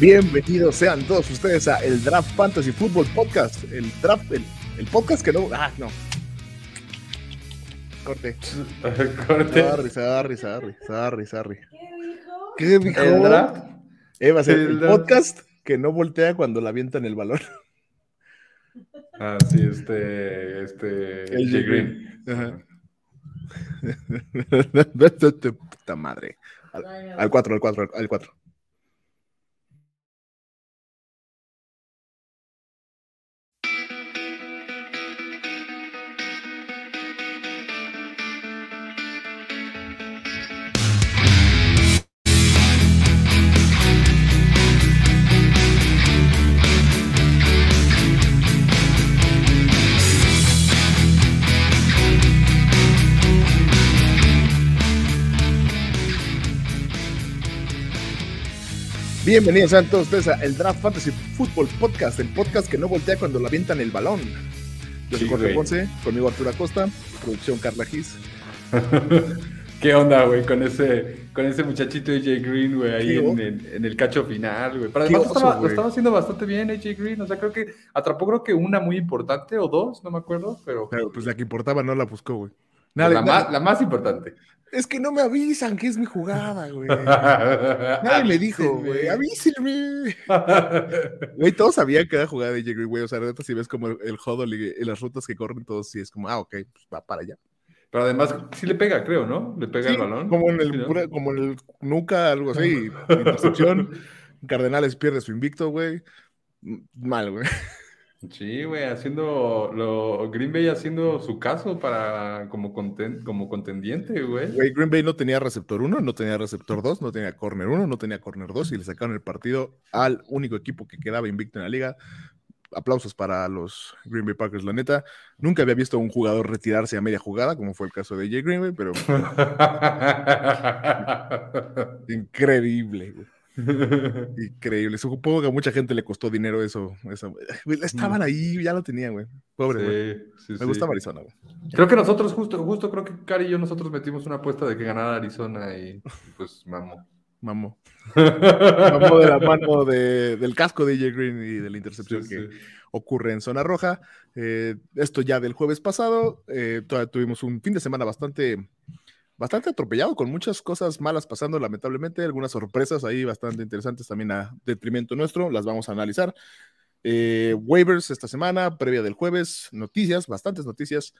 Bienvenidos sean todos ustedes a el Draft Fantasy Football Podcast. El draft, el, el podcast que no. Ah, no. Corte. Corte. Sorry, sorry, sorry, sorry, sorry. ¿Qué dijo? ¿Qué dijo? El draft. Eh, va a ser El podcast que no voltea cuando la avientan el balón. Ah, sí, este. Este. El Jay Green. Ajá. Puta madre. Al 4, al 4, al 4. Bienvenidos sean todos ustedes a el Draft Fantasy Football Podcast, el podcast que no voltea cuando la avientan el balón. Yo soy Sí, Jorge güey. Ponce, conmigo Arturo Acosta, producción Carla Gis. ¿Qué onda, güey? Con ese, con ese muchachito AJ Green, güey, ahí en, oso. en- en el cacho final, güey. Pero además lo oso, estaba, lo estaba haciendo bastante bien AJ Green. O sea, creo que atrapó, creo que una muy importante o dos, no me acuerdo, pero. Pero pues la que importaba no la buscó, güey. la, Nadie- más, la más importante. Es que no me avisan que es mi jugada, güey. Nadie me dijo, güey, avísenme. Güey, todos sabían que era jugada de Jerry, güey. O sea, ahorita si ves como el, el huddle y, y las rutas que corren, todos sí es como, ah, ok, pues va para allá. Pero además, sí le pega, creo, ¿no? Le pega Sí, el balón. Como en el, como en el nuca, algo así. Intercepción. Cardenales pierde su invicto, güey. Mal, güey. Sí, güey, haciendo lo, Green Bay haciendo su caso para como, conten- como contendiente, güey. Güey, Green Bay no tenía receptor 1, no tenía receptor 2, no tenía corner 1, no tenía corner 2 y le sacaron el partido al único equipo que quedaba invicto en la liga. Aplausos para los Green Bay Packers, la neta. Nunca había visto a un jugador retirarse a media jugada, como fue el caso de Jay Green Bay, pero increíble, güey. Increíble. Supongo que a mucha gente le costó dinero eso. Güey, Estaban ahí, ya lo tenían, güey. Pobre, güey. Sí, sí, Me sí. gustaba Arizona, güey. Creo que nosotros, justo, justo creo que Cari y yo nosotros metimos una apuesta de que ganara Arizona y pues mamó. Mamó. Mamó de la mano de- del casco de Jay Green y de la intercepción que ocurre en zona roja. Eh, esto ya del jueves pasado. eh, todavía tuvimos un fin de semana bastante, bastante atropellado, con muchas cosas malas pasando, lamentablemente. Algunas sorpresas ahí bastante interesantes también a detrimento nuestro. Las vamos a analizar. Eh, waivers esta semana, previa del jueves, noticias, bastantes noticias.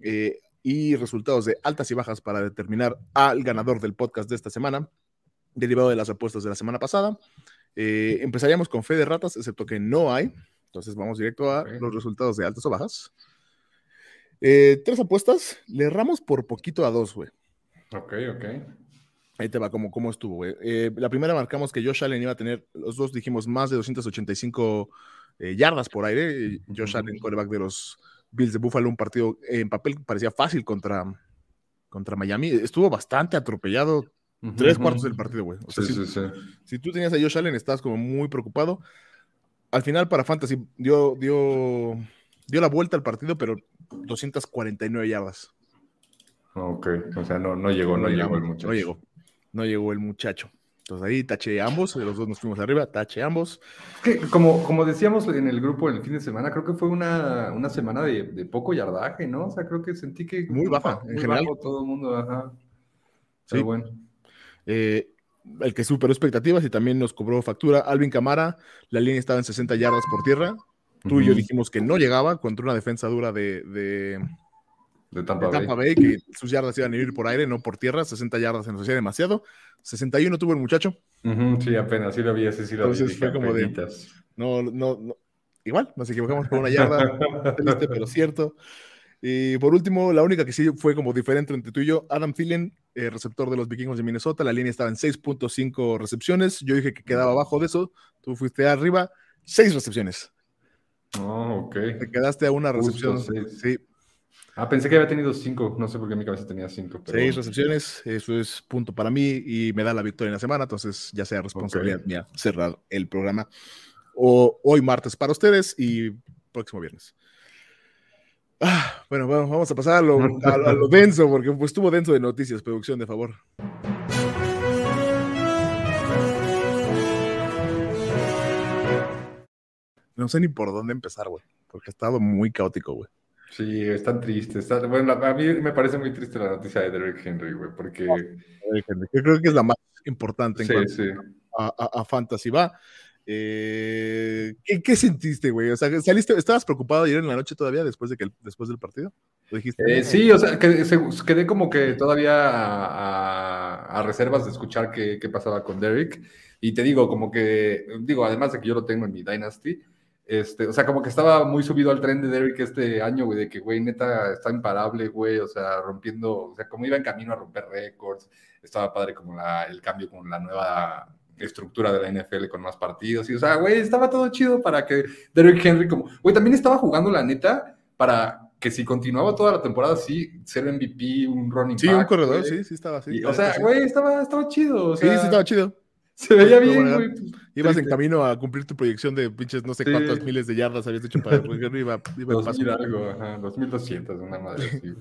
eh, y resultados de altas y bajas para determinar al ganador del podcast de esta semana, derivado de las apuestas de la semana pasada. Eh, empezaríamos con fe de ratas, excepto que no hay. Entonces vamos directo a los resultados de altas o bajas. Tres apuestas, le erramos por poquito a dos, güey. Ok, ok. Ahí te va como cómo estuvo, güey. Eh, la primera marcamos que Josh Allen iba a tener, los dos dijimos más de 285 eh, yardas por aire. Josh. Allen, quarterback de los Bills de Buffalo, un partido eh, en papel que parecía fácil contra, contra Miami. Estuvo bastante atropellado tres cuartos del partido, güey. O sea, Sí, sí- sí, sí. si tú tenías a Josh Allen, estabas como muy preocupado. Al final, para Fantasy, dio, dio, dio la vuelta al partido, pero 249 yardas. Ok, o sea, no, no llegó, no, llegó el muchacho. No llegó. No llegó el muchacho. Entonces ahí taché ambos, los dos nos fuimos arriba, taché ambos. Que, como, como decíamos en el grupo el fin de semana, creo que fue una, una semana de, de poco yardaje, ¿no? O sea, creo que sentí que... Muy baja, en muy general. bajo todo el mundo, ajá. Sí. Pero bueno. Eh, el que superó expectativas y también nos cobró factura, Alvin Camara, la línea estaba en 60 yardas por tierra. Tú y yo dijimos que no llegaba contra una defensa dura de, de, De Tampa, de Tampa Bay. Bay, que sus yardas iban a ir por aire, no por tierra. 60 yardas se nos hacía demasiado. 61 tuvo el muchacho. Sí, apenas, sí lo vi, ese sí lo. Entonces fue como de-. No, no, no. Igual, nos equivocamos por una yarda. triste, pero cierto. Y por último, la única que sí fue como diferente entre tú y yo, Adam Thielen, eh, receptor de los vikingos de Minnesota. La línea estaba en 6.5 recepciones. Yo dije que quedaba abajo de eso. Tú fuiste arriba, 6 recepciones. Oh, ok. Te quedaste a una Justo, recepción. seis. Sí, Ah, pensé que había tenido cinco. No sé por qué en mi cabeza tenía cinco. Pero... seis recepciones. Eso es punto para mí y me da la victoria en la semana. Entonces ya sea responsabilidad Ok. mía cerrar el programa. O hoy martes para ustedes y próximo viernes. Ah, bueno, bueno, vamos a pasar a lo, a, a lo denso, porque pues, estuvo denso de noticias, producción, de favor. no sé ni por dónde empezar, güey, porque ha estado muy caótico, güey. Sí, están tristes. bueno, a mí me parece muy triste la noticia de Derrick Henry, güey, porque... Yo creo que es la más importante en cuanto A, Fantasy. Va. Eh, ¿qué, sentiste, güey? O sea, saliste, ¿estabas preocupado ayer en la noche todavía después, de que, después del partido? Eh, sí, o sea, quedé como que todavía a, reservas de escuchar qué, qué, pasaba con Derrick. Y te digo, como que, digo, además de que yo lo tengo en mi Dynasty, este, o sea, como que estaba muy subido al tren de Derrick este año, güey, de que, güey, neta, está imparable, güey, o sea, rompiendo, o sea, como iba en camino a romper récords, estaba padre como la, el cambio con la nueva estructura de la NFL con más partidos, y o sea, güey, estaba todo chido para que Derrick Henry, como, güey, también estaba jugando la neta para que si continuaba toda la temporada sí ser MVP, un running sí, back. Sí, un corredor, sí, sí estaba así. o sea, güey, estaba, estaba chido. O sea, sí, sí, estaba chido. Se veía bien, güey. Pues, Ibas en camino a cumplir tu proyección de pinches no sé cuántas miles de yardas habías hecho para el iba, iba Dos mil algo, ajá, 2200, una madre así.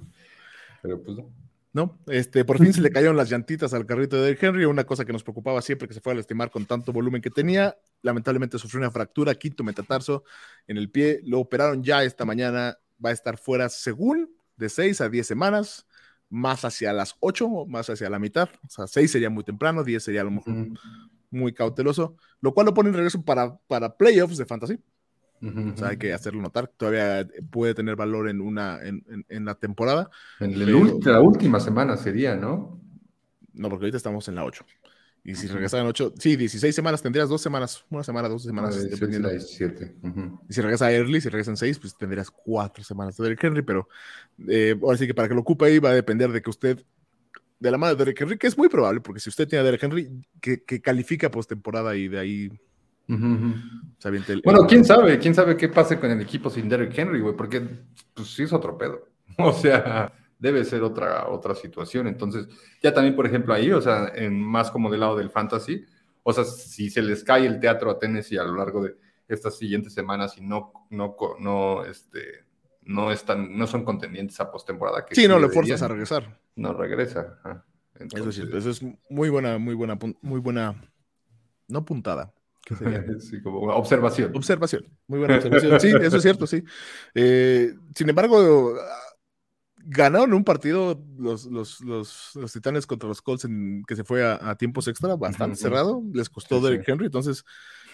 Pero pues no. No, este, por fin se le cayeron las llantitas al carrito de Henry, una cosa que nos preocupaba siempre que se fue a lastimar con tanto volumen que tenía. Lamentablemente sufrió una fractura, quinto metatarso en el pie. Lo operaron ya esta mañana, va a estar fuera según de 6 a 10 semanas más hacia las 8, más hacia la mitad. O sea, 6 sería muy temprano, 10 sería a lo mejor muy cauteloso, lo cual lo pone en regreso para, para playoffs de fantasy. o sea, hay que hacerlo notar. Todavía puede tener valor en una en, en, la temporada. En la última semana sería, ¿no? No, porque ahorita estamos en la 8. Y si regresan 8, sí, 16 semanas, tendrías dos semanas, una semana, dos semanas, ah, dependiendo. 17. Y si regresa early, si regresan 6, pues tendrías cuatro semanas de Derrick Henry, pero eh, ahora sí que para que lo ocupe ahí va a depender de que usted, de la mano de Derrick Henry, que es muy probable, porque si usted tiene a Derrick Henry, que, que califica postemporada y de ahí bueno, quién sabe, quién sabe qué pase con el equipo sin Derrick Henry, güey, porque pues sí es otro pedo. O sea, debe ser otra, otra situación. Entonces, ya también, por ejemplo, ahí, o sea, en más como del lado del fantasy, o sea, si se les cae el teatro a Tennessee a lo largo de estas siguientes semanas y no, no, no, este, no están, no son contendientes a postemporada. Sí, no le fuerzas a regresar. No regresa. eso es cierto, eso es muy buena, muy buena, muy buena, no puntada. Sí, como observación. Observación, muy buena observación. Sí, eso es cierto, sí. Eh, sin embargo, ganaron un partido los, los, los, los, Titanes contra los Colts en, que se fue a, tiempos extra, bastante cerrado, les costó Derrick Henry, entonces,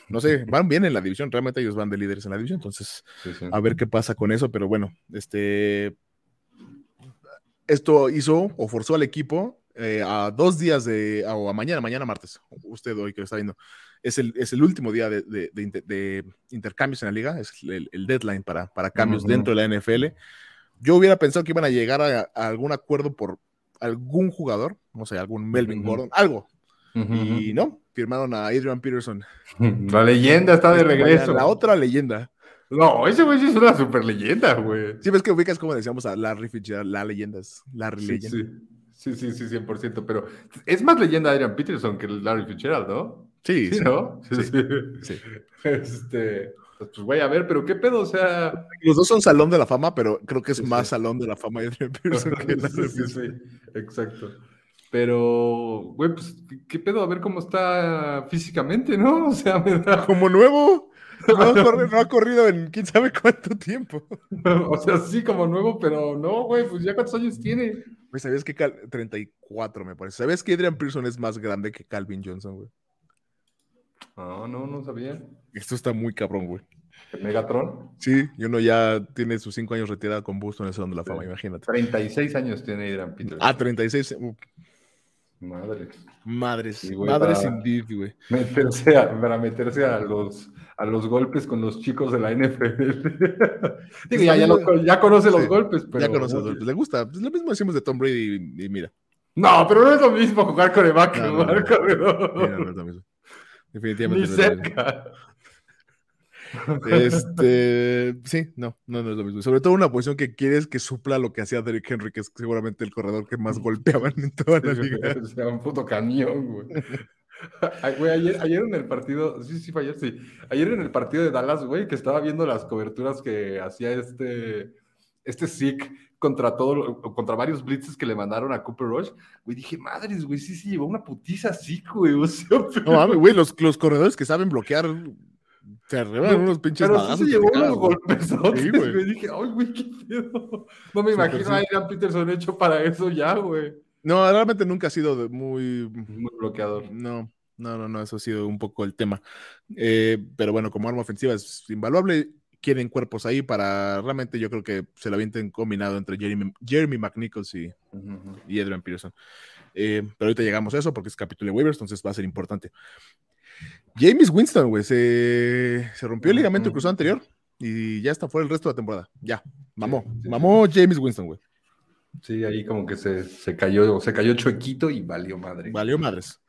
no sé, van bien en la división, realmente ellos van de líderes en la división, entonces, a ver qué pasa con eso, pero bueno, este, esto hizo o forzó al equipo eh, a dos días de, o a mañana, mañana martes, usted hoy que lo está viendo, es el, es el último día de, de, de, intercambios en la liga, es el, el deadline para, para cambios dentro de la NFL yo hubiera pensado que iban a llegar a, algún acuerdo por algún jugador, no sé, algún Melvin Gordon, algo. y no, firmaron a Adrian Peterson. La leyenda está de regreso. La otra leyenda. No, ese güey es una super leyenda, güey. Sí, ves que ubicas como decíamos a Larry Fitzgerald, la leyenda es Larry sí, Legend. Sí. sí, sí, sí, 100%, pero es más leyenda Adrian Peterson que Larry Fitzgerald, ¿no? Sí, sí, ¿no? Sí, sí. Este, pues, pues voy a ver, pero qué pedo, o sea. Los dos son Salón de la Fama, pero creo que es más Salón de la Fama de Pearson que la sí, sí, sí, exacto. Pero, güey, pues, ¿qué pedo? A ver cómo está físicamente, ¿no? O sea, me da... Como nuevo. No ha, corrido, no ha, corrido, en quién sabe cuánto tiempo. o sea, sí, como nuevo, pero no, güey, pues ya cuántos años tiene. Güey, ¿sabías que 34 me parece? ¿Sabías que Adrian Pearson es más grande que Calvin Johnson, güey? No, no, no sabía. Esto está muy cabrón, güey. ¿El Megatron? Sí, y uno ya tiene sus cinco años retirado con Busto en el Salón de la Fama, imagínate. 36 años tiene Adrian Peterson. Ah, 36. Madres. Madres. Madres indeed, güey. Meterse para meterse a los, a los golpes con los chicos de la NFL. Digo, ya, ya, conoce los golpes, pero. Ya conoce los golpes. Le gusta. Pues lo mismo decimos de Tom Brady y, mira. No, pero no es lo mismo jugar con el back que jugar corredor. no es lo mismo. Definitivamente. Ni cerca. Este, sí, no, no, no es lo mismo. Sobre todo una posición que quieres que supla lo que hacía Derrick Henry, que es seguramente el corredor que más golpeaban en toda la liga. O sea, un puto camión, güey. Güey, ayer, ayer en el partido, sí, sí, fue ayer, sí. Ayer en el partido de Dallas, güey, que estaba viendo las coberturas que hacía este, este Zeke contra todo, contra varios blitzes que le mandaron a Cooper Rush, güey, dije, madres, güey, sí, sí, llevó una putiza así, güey. no, güey, los, los corredores que saben bloquear Se arreglan unos pinches Pero sí se llevó unos golpesotes, Sí, güey. güey. Dije, ay, güey, qué pedo. No me imagino sí. a Adrian Peterson hecho para eso ya, güey. No, realmente nunca ha sido muy. Muy bloqueador. No, no, no, no, eso ha sido un poco el tema. Eh, pero bueno, como arma ofensiva es invaluable. Quieren cuerpos ahí para realmente yo creo que se la avienten combinado entre Jeremy, Jeremy McNichols y, ujú. y Adrian Peterson. Eh, pero ahorita llegamos a eso porque es capítulo de waivers, entonces va a ser importante. James Winston, güey, se, se rompió el ligamento Ujú. cruzado anterior y ya está fuera el resto de la temporada. Ya, mamó, Sí, sí, mamó James Winston, güey. Sí, ahí como que se, se cayó, se cayó chuequito y valió madre. Valió madres.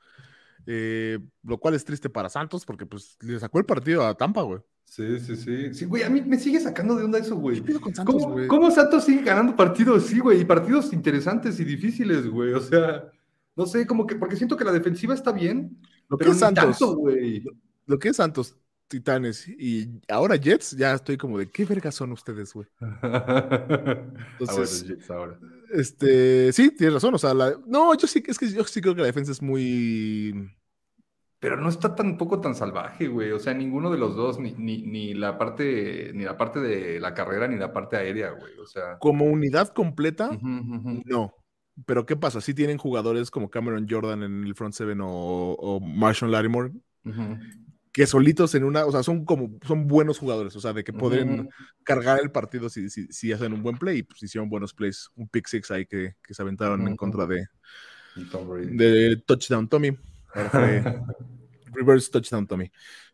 Eh, lo cual es triste para Santos porque pues le sacó el partido a Tampa, güey. Sí, sí, sí. Sí, güey, a mí me sigue sacando de onda eso, güey. ¿Qué pedo con Santos, ¿Cómo, güey? ¿Cómo Santos sigue ganando partidos? Sí, güey, y partidos interesantes y difíciles, güey. O sea, no sé, como que, porque siento que la defensiva está bien, Lo que es Santos, tanto, güey. lo que es Santos, Titanes y ahora Jets, ya estoy como de qué vergas son ustedes, güey. Entonces, Jets ahora. Este, sí, tienes razón. O sea, la- no, yo sí, es que yo sí creo que la defensa es muy. Pero no está tampoco tan salvaje, güey. O sea, ninguno de los dos, ni, ni, ni la parte, ni la parte de la carrera, ni la parte aérea, güey. O sea. Como unidad completa, no. Pero ¿qué pasa? Sí tienen jugadores como Cameron Jordan en el front seven o, o Marshall Lattimore, Ujú. que solitos en una, o sea, son como, son buenos jugadores, o sea, de que pueden cargar el partido si, si, si hacen un buen play, y pues hicieron buenos plays, un pick six ahí que, que se aventaron en contra de, Tom de touchdown Tommy. Fue reverse touchdown Tommy.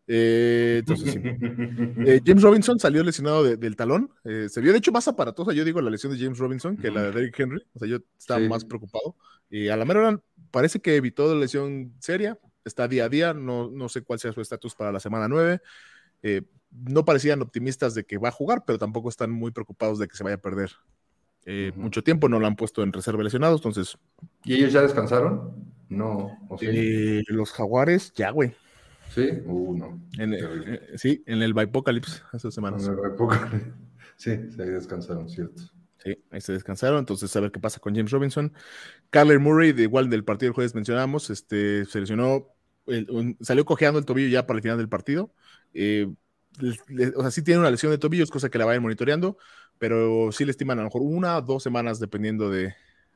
Eh, entonces sí. Eh, James Robinson salió lesionado de- del talón. eh, se vio, de hecho, más aparatosa, yo digo, la lesión de James Robinson que la de Derrick Henry. O sea, yo estaba Sí. más preocupado. Y a la mera hora parece que evitó la lesión seria. Está día a día. No, no sé cuál sea su estatus para la semana 9. Eh, no parecían optimistas de que va a jugar, pero tampoco están muy preocupados de que se vaya a perder mucho tiempo. No lo han puesto en reserva lesionados. Entonces, ¿Y ellos ya descansaron? No, ¿o sí? eh, los Jaguares, ya, güey. ¿Sí? Uh, no. En, eh, sí, en el Bipocalypse hace semanas. No, no, poco. Sí, ahí descansaron, cierto. Sí, ahí se descansaron, entonces a ver qué pasa con James Robinson. Kyler Murray, de igual del partido del jueves mencionamos, este, se lesionó, el- un- salió cojeando el tobillo ya para el final del partido. Eh, le- le- o sea, sí tiene una lesión de tobillos, cosa que la vayan monitoreando, pero sí le estiman a lo mejor una o dos semanas dependiendo de,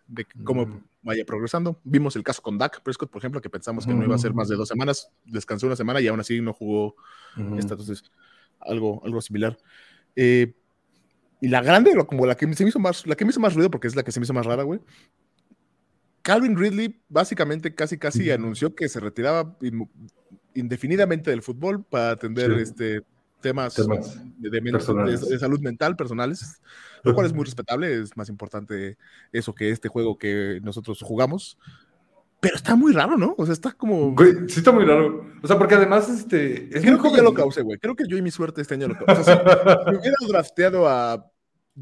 de cómo Mm. vaya progresando. Vimos el caso con Dak Prescott, por ejemplo, que pensamos que no iba a ser más de dos semanas, descansó una semana y aún así no jugó esta, entonces algo, algo similar. Eh, y la grande, como la que se me hizo más, la que me hizo más ruido, porque es la que se me hizo más rara, güey. Calvin Ridley básicamente casi casi anunció que se retiraba in- indefinidamente del fútbol para atender Sí. este temas, Temas de, de de- salud mental personales, lo cual es muy respetable, es más importante eso que este juego que nosotros jugamos. Pero está muy raro, ¿no? O sea, está como... Güey, sí está muy raro. O sea, porque además, este. Es Creo que ya lo causé, güey. Creo que yo y mi suerte este año lo causé. O sea, si, hubiera drafteado a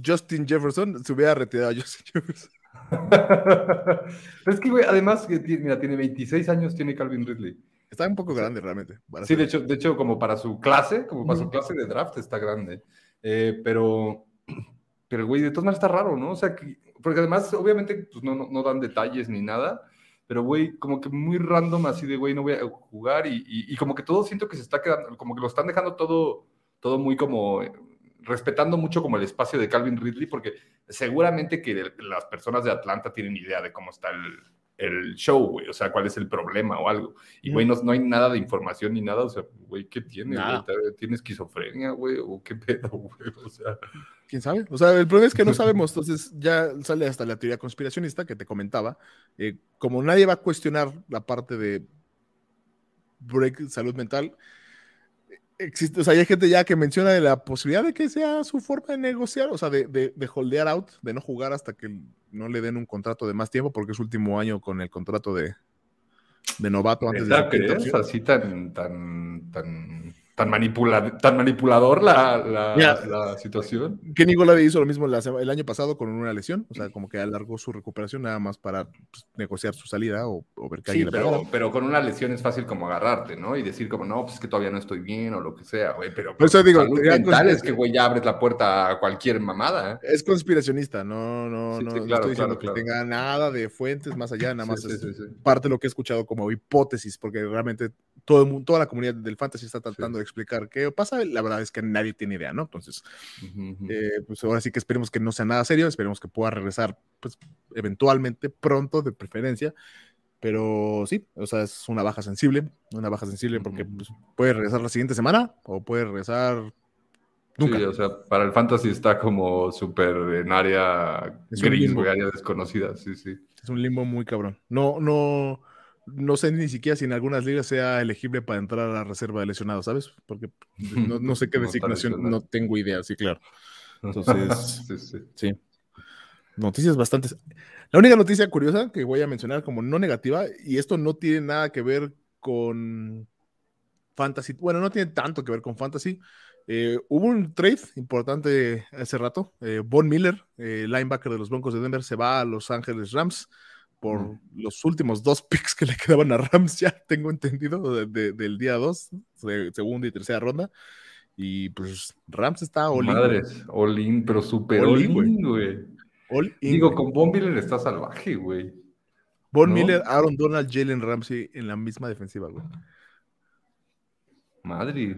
Justin Jefferson, se hubiera retirado a Justin Jefferson. Es que, güey, además, mira, tiene 26 años, tiene Calvin Ridley. Está un poco grande realmente. Sí, ser- de hecho, de hecho, como para su clase, como para su clase de draft, está grande. Eh, pero, pero, güey, de todas maneras está raro, ¿no? O sea, que- porque además, obviamente, pues no, no, no dan detalles ni nada, pero, güey, como que muy random, así de, güey, no voy a jugar y, y- y como que todo siento que se está quedando, como que lo están dejando todo, todo muy como, respetando mucho como el espacio de Calvin Ridley, porque seguramente que las personas de Atlanta tienen idea de cómo está el, el show, güey, o sea, cuál es el problema o algo. Y, güey, no, no hay nada de información ni nada, o sea, güey, ¿qué tiene? Nada. güey? ¿Tiene esquizofrenia, güey? ¿O qué pedo, güey? O sea, ¿Quién sabe? O sea, el problema es que no sabemos. Entonces ya sale hasta la teoría conspiracionista que te comentaba. Eh, como nadie va a cuestionar la parte de break salud mental, existe, o sea, hay gente ya que menciona de la posibilidad de que sea su forma de negociar, o sea, de, de, de holdear out, de no jugar hasta que no le den un contrato de más tiempo, porque es su último año con el contrato de, de novato antes de ¿neta su quinta crees? opción. Así tan, tan, tan, tan, manipula- tan manipulador la, la, situación. Kenny Golladay hizo lo mismo la el año pasado con una lesión, o sea, como que alargó su recuperación nada más para pues, negociar su salida o, o ver que Sí, pero, pero con una lesión es fácil como agarrarte, ¿no? Y decir como, no, pues es que todavía no estoy bien o lo que sea, güey. Pero eso digo, mental es que, güey, ya abres la puerta a cualquier mamada. ¿eh? Es conspiracionista, no, no, Sí, no, sí, no estoy diciendo claro, que claro. tenga nada de fuentes más allá, nada más es parte de lo que he escuchado como hipótesis, porque realmente todo el mundo, toda la comunidad del fantasy está tratando de explicar qué pasa. La verdad es que nadie tiene idea, ¿no? Entonces, eh, pues ahora sí que esperemos que no sea nada serio, esperemos que pueda regresar, pues eventualmente, pronto, de preferencia. Pero sí, o sea, es una baja sensible, una baja sensible porque pues, puede regresar la siguiente semana o puede regresar nunca. Sí, o sea, para el fantasy está como súper en área gris, área desconocida, sí, sí. Es un limbo muy cabrón. No, no, no sé ni siquiera si en algunas ligas sea elegible para entrar a la reserva de lesionados, ¿sabes? Porque no, sé qué designación, no tengo idea, sí, claro. Entonces, sí, sí. sí. Noticias bastantes. La única noticia curiosa que voy a mencionar como no negativa, y esto no tiene nada que ver con fantasy, bueno, no tiene tanto que ver con fantasy. Eh, hubo un trade importante hace rato. Eh, Von Miller, eh, linebacker de los Broncos de Denver, se va a Los Ángeles Rams por los últimos dos picks que le quedaban a Rams, ya tengo entendido, del día 2, segunda y tercera ronda. Y pues Rams está all Madres, all in, pero súper all, in, güey. Digo, con Von Miller está salvaje, güey. Von Miller, Aaron Donald, Jalen Ramsey en la misma defensiva, güey. Madre,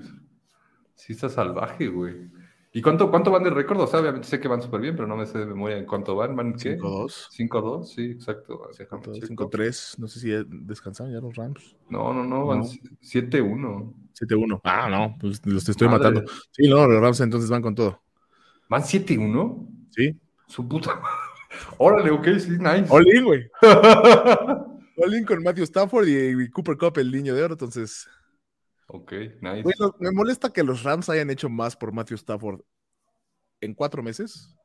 sí está salvaje, güey. ¿Y cuánto, cuánto van de récord? O sea, obviamente sé que van súper bien, pero no me sé de memoria en cuánto van. ¿Van qué? 5-2. 5-2, sí, exacto. 5-3, no sé si descansaron ya los Rams. No, no, no, van 7-1. 7-1. Ah, no, pues los te estoy matando. Sí, no, los Rams entonces van con todo. ¿Van 7-1? Sí. Su puta Órale, ok, sí, nice. Olin, güey. Olin con Matthew Stafford y, Cooper Cup, el niño de oro, entonces. Ok, nice. me molesta que los Rams hayan hecho más por Matthew Stafford en cuatro meses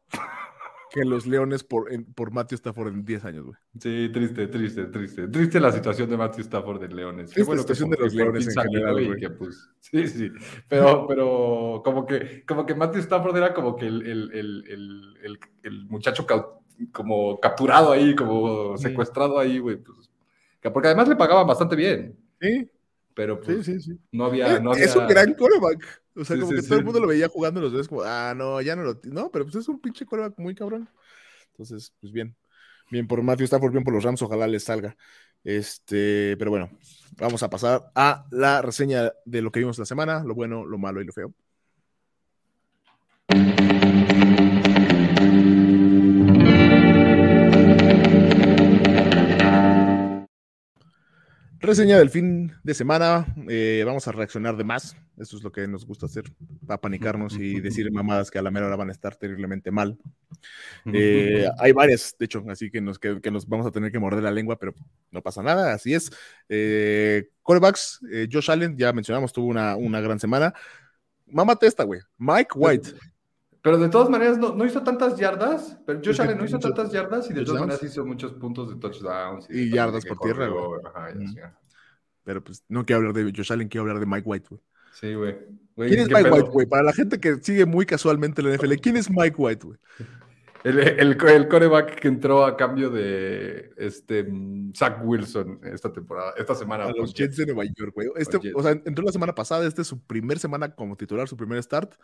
que los Leones por, por Matthew Stafford en 10 años, güey. Sí, triste, triste, triste. Triste la situación de Matthew Stafford en Leones. Qué bueno, la situación de los Leones en general, güey. Pues, sí, sí. Pero, pero como, que, como que Matthew Stafford era como que el, el, el, el, el muchacho como capturado ahí, como secuestrado ahí, güey. Pues, porque además le pagaban bastante bien. Sí. Pero pues, sí, sí, sí. no había... No Es un gran coreback. O sea, como que todo el mundo lo veía jugando los dos, como, ah, no, ya no lo. No, pero pues es un pinche coreback muy cabrón. Entonces, pues bien. Bien por Matthew Stafford, bien por los Rams, ojalá les salga. Este, pero bueno, vamos a pasar a la reseña de lo que vimos la semana, lo bueno, lo malo y lo feo. Reseña del fin de semana. Eh, vamos a reaccionar de más. Eso es lo que nos gusta hacer. Para panicarnos y decir mamadas que a la mera hora van a estar terriblemente mal. Eh, hay varias, de hecho, así que nos, que, nos vamos a tener que morder la lengua, pero no pasa nada. Así es. Eh, eh Josh Allen, ya mencionamos, tuvo una, una gran semana. Mámate esta, güey. Mike White. Pero de todas maneras no, hizo tantas yardas, pero Josh Allen no hizo tantas yardas y de todas maneras hizo muchos puntos de touchdowns. Y, yardas por tierra, Pero pues no quiero hablar de Josh Allen, quiero hablar de Mike White, güey. Sí, güey. ¿Quién es Mike White, güey? Para la gente que sigue muy casualmente la NFL, ¿quién es Mike White, güey? El, el, coreback que entró a cambio de este Zach Wilson esta temporada, esta semana. A los Jets de Nueva York, güey. Este, o sea, entró la semana pasada, este es su primer semana como titular, su primer start.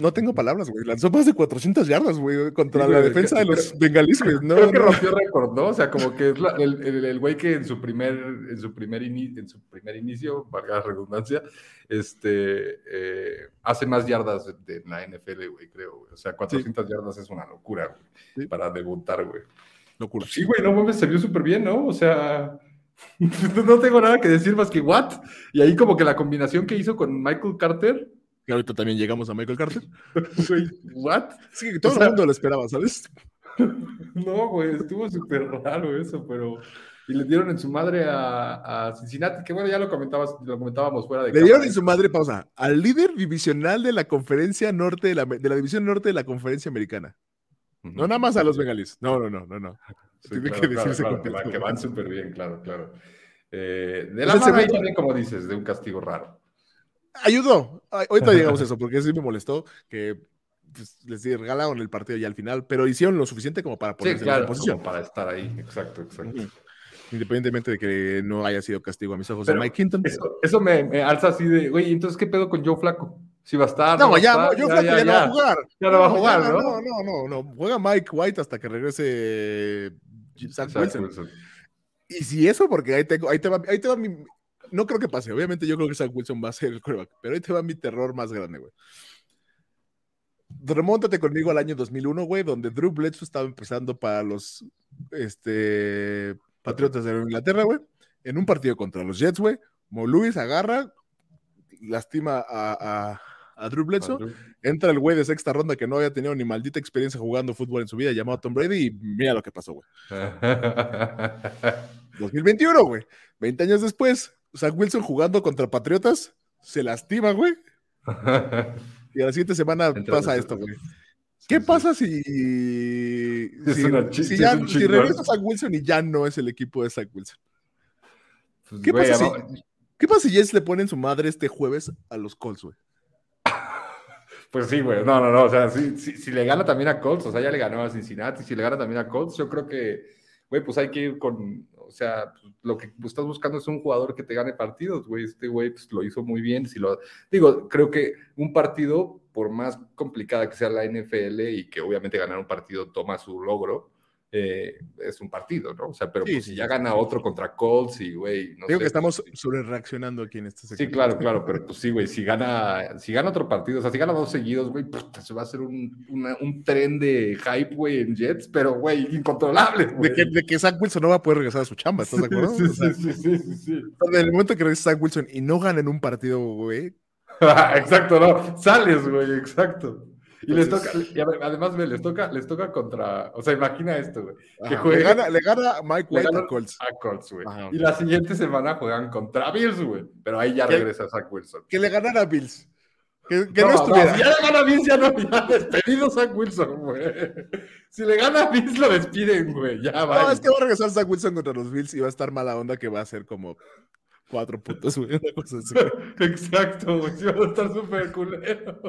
No tengo palabras, güey. Lanzó más de 400 yardas, güey, contra la defensa de los bengalíes, güey. No, creo que rompió récord, ¿no? O sea, como que es el, güey que en su primer, en su primer, en su primer inicio, valga la redundancia, este, eh, hace más yardas de, la NFL, güey, creo, güey. O sea, 400 yardas es una locura, güey, para debutar, güey. Locura. Sí, güey, no mames, se vio súper bien, ¿no? O sea, no tengo nada que decir más que what. Y ahí como que la combinación que hizo con Michael Carter que ahorita también llegamos a Michael Carter. ¿what? Sí, todo el mundo lo esperaba, ¿sabes? no, güey, estuvo súper raro eso, pero. Y le dieron en su madre a, a, Cincinnati, que bueno, ya lo, comentabas, lo comentábamos fuera de. Le dieron en su madre, pausa, al líder divisional de la conferencia norte, de la, de la división norte de la conferencia americana. No nada más a los bengalíes. No, no, no, no, no. Tiene que decirse claro, Que van súper bien, claro, claro. Eh, de la mano también, como dices, de un castigo raro ayudó. Ahorita llegamos a eso, porque sí me molestó que pues, les regalaron el partido ya al final, pero hicieron lo suficiente como para ponerse en posición. para estar ahí, exacto, exacto. Independientemente de que no haya sido castigo a mis ojos de Mike Hinton. Eso, me, alza así de, güey, entonces, ¿qué pedo con Joe Flaco? Si va a estar. No, ya, Joe Flaco ya, no va a jugar. Ya no va a jugar, ¿no? No, no, no, no. Juega Mike White hasta que regrese Zach Wilson. Y si eso, porque ahí, tengo, ahí, te va, ahí te va mi, no creo que pase. Obviamente yo creo que Zach Wilson va a ser el quarterback, pero ahí te va mi terror más grande, güey. Remóntate conmigo al año 2001, güey, donde Drew Bledsoe estaba empezando para los este, Patriotas de Inglaterra, güey, en un partido contra los Jets, güey. Mo Luis agarra, lastima a, a, Drew Bledsoe, entra el güey de sexta ronda que no había tenido ni maldita experiencia jugando fútbol en su vida, llamado Tom Brady, y mira lo que pasó, güey. 2021, güey. 20 años después, Zach Wilson jugando contra Patriotas, se lastima, güey. Y a la siguiente semana pasa esto, güey. ¿Qué pasa si, si, ya, si regresa Zach Wilson y ya no es el equipo de Zach Wilson? Pues, ¿Qué, pasa si, ¿Qué pasa si Jets le ponen su madre este jueves a los Colts, güey? Pues sí, güey. No, no, no. O sea, si, si, le gana también a Colts, o sea, ya le ganó a Cincinnati. Si le gana también a Colts, yo creo que, güey, pues hay que ir con. Sea, lo que estás buscando es un jugador que te gane partidos, güey. Este güey pues, lo hizo muy bien. Si lo, digo, creo que un partido por más complicada que sea la NFL y que obviamente ganar un partido toma su logro, eh, es un partido, ¿no? O sea, pero pues, si ya gana otro contra Colts y, güey, no Digo que estamos pues sobre reaccionando aquí en este sector. Sí, claro, claro, pero pues sí, güey, si gana, si gana otro partido, o sea, si gana dos seguidos, güey, se va a hacer un, un tren de hype, güey, en Jets, pero, güey, incontrolable. De que, de que Zach Wilson no va a poder regresar a su chamba, ¿estás de acuerdo? Sí, sí, sí, sí, sí, sí. En el momento que regresa Zach Wilson y no gana en un partido, güey, exacto, no, sales, güey, exacto. Y les toca, y además, les toca, les toca contra, o sea, imagina esto, güey. Que juega, le, gana, Mike White a Colts. A Colts, güey. Y la siguiente semana juegan contra Bills, güey. Pero ahí ya regresa Zach Wilson. Que le ganara a Bills. Que, no, no, estuviera. si ya le gana a Bills, ya no, ya despedido Zach Wilson, güey. Si le gana a Bills, lo despiden, güey. Ya va. No, es que va a regresar Zach Wilson contra los Bills y va a estar mala onda que va a ser como cuatro puntos, güey. Exacto, güey. Sí, va a estar súper culero.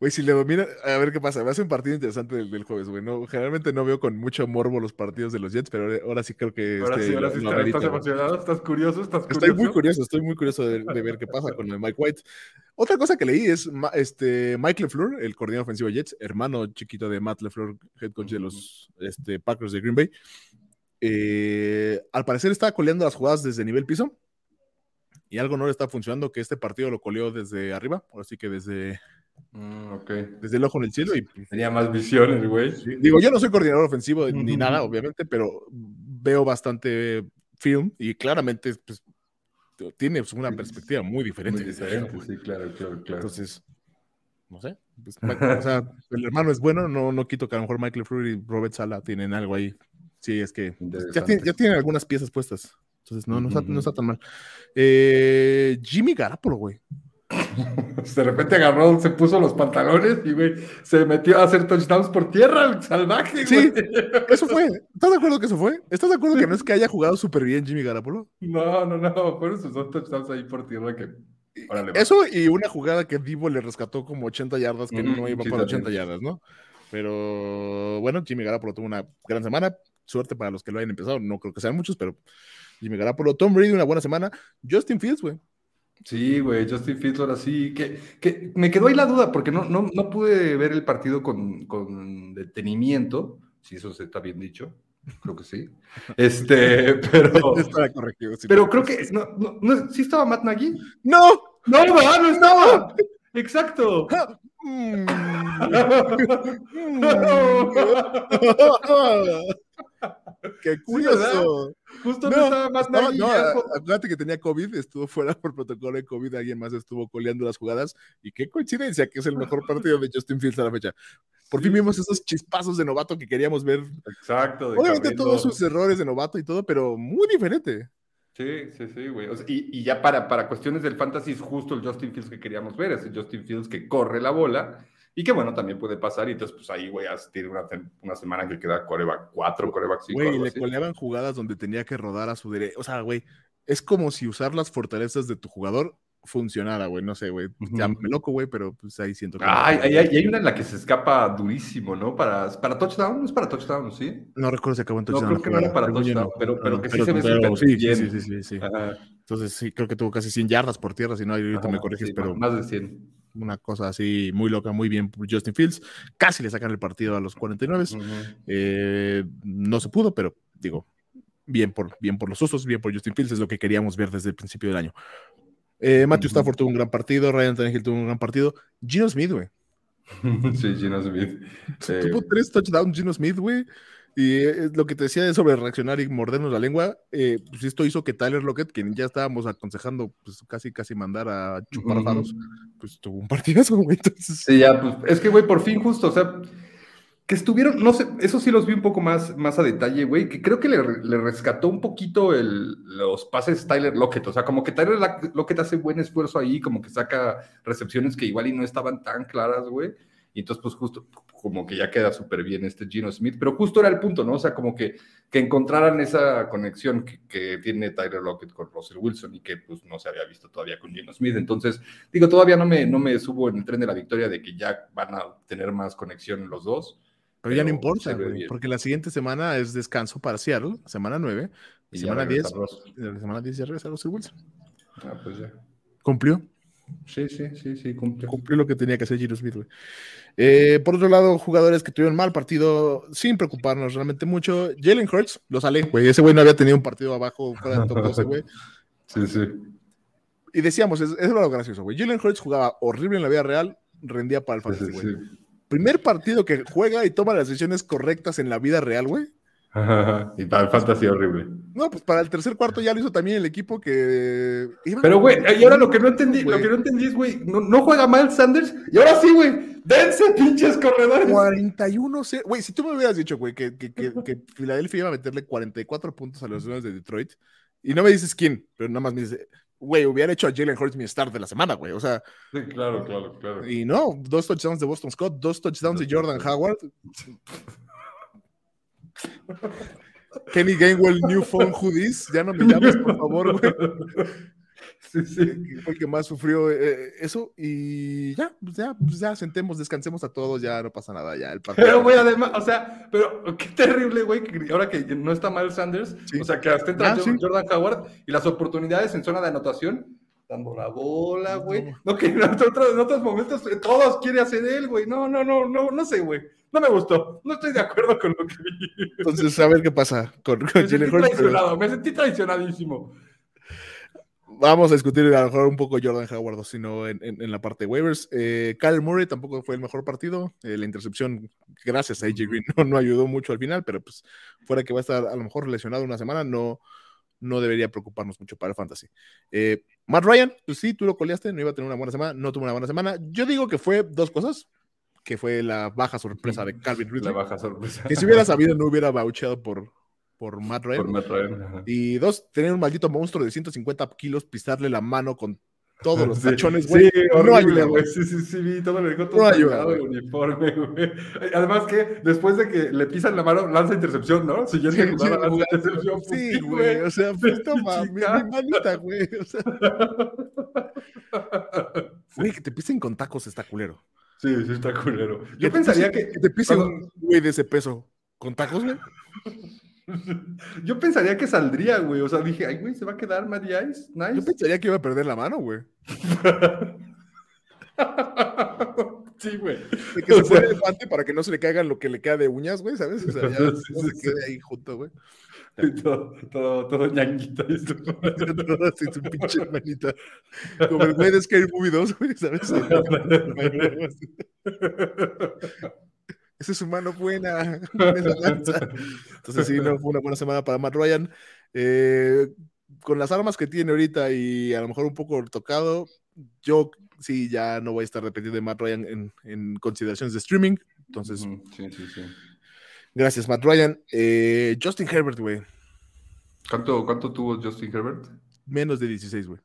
Güey, si le domina, a ver qué pasa. Va a ser un partido interesante del, jueves, güey. No, generalmente no veo con mucho morbo los partidos de los Jets, pero ahora, sí creo que. Ahora este, sí, ahora sí estás emocionado, estás curioso, estás curioso. Estoy muy curioso, estoy muy curioso de, ver qué pasa con el Mike White. Otra cosa que leí es este, Mike LeFleur, el coordinador ofensivo de Jets, hermano chiquito de Matt LeFleur, head coach de los este, Packers de Green Bay. Eh, al parecer está coleando las jugadas desde nivel piso y algo no le está funcionando, que este partido lo coleó desde arriba, así que desde, mm, desde el ojo en el cielo. Y, pues, Tenía más visión el güey. Digo, yo no soy coordinador ofensivo ni nada, obviamente, pero veo bastante film y claramente pues, tiene pues, una perspectiva muy diferente. Muy diferente, sí, claro, claro, claro. Entonces, no sé. Pues, o sea, el hermano es bueno, no, no quito que a lo mejor Michael Fruit y Robert Sala tienen algo ahí Sí, es que ya, tiene, algunas piezas puestas. Entonces, no, no, está, tan mal. Eh, Jimmy Garapolo, güey. de repente agarró, se puso los pantalones y, güey, se metió a hacer touchdowns por tierra, el salvaje, Sí, eso fue. ¿Estás de acuerdo que eso fue? ¿Estás de acuerdo que no es que haya jugado súper bien Jimmy Garapolo? No, no, no. Fueron sus dos touchdowns ahí por tierra que. eso y una jugada que Divo le rescató como 80 yardas, que no iba para 80 yardas, ¿no? Pero bueno, Jimmy Garapolo tuvo una gran semana suerte para los que lo hayan empezado. No creo que sean muchos, pero Jimmy Garoppolo, Tom Brady, una buena semana. Justin Fields, güey. Sí, güey, Justin Fields ahora sí. Que, que me quedó ahí la duda porque no, no, no pude ver el partido con, con detenimiento, si eso se está bien dicho. Creo que sí. Este, pero. pero creo que. No, no, ¿Sí estaba Matt Nagy? ¡No! ¡No, no, no estaba! Exacto. ¡Qué curioso! Justo no, estaba más no, no, acuérdate que tenía COVID, estuvo fuera por protocolo de COVID, alguien más estuvo coleando las jugadas. Y qué coincidencia que es el mejor partido de Justin Fields a la fecha. Por fin vimos esos chispazos de novato que queríamos ver. Exacto. Obviamente todos sus errores de novato y todo, pero muy diferente. Sí, sí, sí, güey. y, y, ya para, para cuestiones del fantasy es justo el Justin Fields que queríamos ver, ese Justin Fields que corre la bola y que bueno, también puede pasar. Y entonces, pues ahí, güey, tiene una, una semana que queda coreback 4, coreback 5. Güey, le coleaban jugadas donde tenía que rodar a su derecha. O sea, güey, es como si usar las fortalezas de tu jugador funcionara, güey. No sé, güey. Ya me loco, güey, pero pues ahí siento que. Ah, hay, hay, una en la que se escapa durísimo, ¿no? Para, para touchdown, no es para touchdown, ¿sí? No recuerdo si acabó en touchdown. No, creo que no era para touchdown, pero, pero, que sí se ve sí, sí, sí, sí, sí, Entonces sí, creo que tuvo casi 100 yardas por tierra, si no, ahorita me corriges, pero. Más de 100 una cosa así muy loca, muy bien Justin Fields. Casi le sacan el partido a los 49. Eh, no se pudo, pero digo, bien por, bien por los usos, bien por Justin Fields, es lo que queríamos ver desde el principio del año. Eh, Matthew Stafford tuvo un gran partido, Ryan Tannehill tuvo un gran partido. Gino Smith, güey. sí, Gino Smith. Tuvo tres touchdowns Gino Smith, güey. Y lo que te decía sobre reaccionar y mordernos la lengua, eh, pues esto hizo que Tyler Lockett, quien ya estábamos aconsejando, pues casi casi mandar a chupar faros, pues tuvo un partidazo, güey. Entonces... Sí, ya, pues es que, güey, por fin justo, o sea, que estuvieron, no sé, eso sí los vi un poco más, más a detalle, güey, que creo que le, rescató un poquito el, los pases Tyler Lockett, o sea, como que Tyler Lockett hace buen esfuerzo ahí, como que saca recepciones que igual y no estaban tan claras, güey, y entonces pues justo como que ya queda súper bien este Gino Smith, pero justo era el punto, ¿no? O sea, como que, que encontraran esa conexión que, tiene Tyler Lockett con Russell Wilson y que pues no se había visto todavía con Gino Smith, entonces digo, todavía no me, no me subo en el tren de la victoria de que ya van a tener más conexión los dos, pero, ya no importa, porque la siguiente semana es descanso Seattle, semana 9, y, semana 10, semana 10 ya regresa Russell Wilson. Ah, pues ya. ¿Cumplió? Sí, sí, sí, sí, cumplió. Cumplió lo que tenía que hacer Gino Smith, güey. Eh, por otro lado, jugadores que tuvieron mal partido sin preocuparnos realmente mucho. Jalen Hurts, lo sale, güey. Ese güey no había tenido un partido abajo fuera de top 12, güey. Sí, sí. Y decíamos, es, es lo gracioso, güey. Jalen Hurts jugaba horrible en la vida real, rendía para el fantasy, güey. Sí, sí primer partido que juega y toma las decisiones correctas en la vida real, güey. y para el fantasy horrible. No, pues para el tercer cuarto ya lo hizo también el equipo que. Pero, güey, y ahora lo que no entendí, lo que no entendí es, güey, no, juega mal Sanders, y ahora sí, güey, dense pinches corredores. 41 Güey, si tú me hubieras dicho, güey, que, que, que, Filadelfia iba a meterle 44 puntos a los Leones de Detroit, y no me dices quién, pero nada más me dice, güey, hubiera hecho a Jalen Hurts mi start de la semana, güey. O sea. Sí, claro, claro, claro. Y no, dos touchdowns de Boston Scott, dos touchdowns de Jordan Howard. Kenny Gainwell, New Phone Hoodies. Ya no me llames, por favor, güey. Sí, sí. Fue el que más sufrió eh, eso. Y ya, pues ya, pues ya, sentemos, descansemos a todos, ya no pasa nada, ya el partido. Pero, güey, además, o sea, pero qué terrible, güey, que ahora que no está mal Sanders, o sea, que hasta entra ah, Jordan Howard y las oportunidades en zona de anotación, dando la bola, güey. No, que en otros, en otros momentos todos quieren hacer él, güey. No, no, no, no, no sé, güey. No me gustó. No estoy de acuerdo con lo que vi. Entonces, a ver qué pasa con, con me sentí me sentí traicionadísimo vamos a discutir a lo mejor un poco Jordan Howard, sino en, en, la parte de waivers. Eh, Kyle Murray tampoco fue el mejor partido. Eh, la intercepción, gracias a AJ Green, no, ayudó mucho al final, pero pues fuera que va a estar a lo mejor lesionado una semana, no, no debería preocuparnos mucho para el fantasy. Eh, Matt Ryan, pues sí, tú lo coleaste, no iba a tener una buena semana, no tuvo una buena semana. Yo digo que fue dos cosas, que fue la baja sorpresa de Calvin Ridley. La baja sorpresa. Que si hubiera sabido no hubiera baucheado por, por Matt Ryan. Y dos, tener un maldito monstruo de 150 kilos, pisarle la mano con todos los tachones, güey. Sí, no ayuda, güey. Sí, sí, sí, vi todo lo dejó todo no ayuda, el uniforme, güey. Además que después de que le pisan la mano, lanza intercepción, ¿no? Siguiente sí, jugada, lanza intercepción. Sí, güey. O sea, pues toma, mi, manita, güey. O sea. Güey, que te pisen con tacos está culero. Sí, sí está culero. Yo pensaría que... te pise un güey de ese peso con tacos, güey. Yo pensaría que saldría, güey. O sea, dije, ay, güey, se va a quedar Matty Ice. Nice. Yo pensaría que iba a perder la mano, güey. sí, güey. De que se pone elefante para que no se le caiga lo que le queda de uñas, güey, ¿sabes? O sea, ya no se quede ahí junto, güey. Todo, todo, todo ñanguito. todo así, su pinche manita. Como el güey de Scary Movie 2, güey, ¿sabes? Esa es su mano buena. Entonces sí, no fue una buena semana para Matt Ryan. Eh, con las armas que tiene ahorita y a lo mejor un poco tocado, yo sí ya no voy a estar repetiendo de Matt Ryan en, consideraciones de streaming. Entonces, sí, sí, sí. gracias Matt Ryan. Eh, Justin Herbert, güey. ¿Cuánto, ¿Cuánto tuvo Justin Herbert? Menos de 16, güey.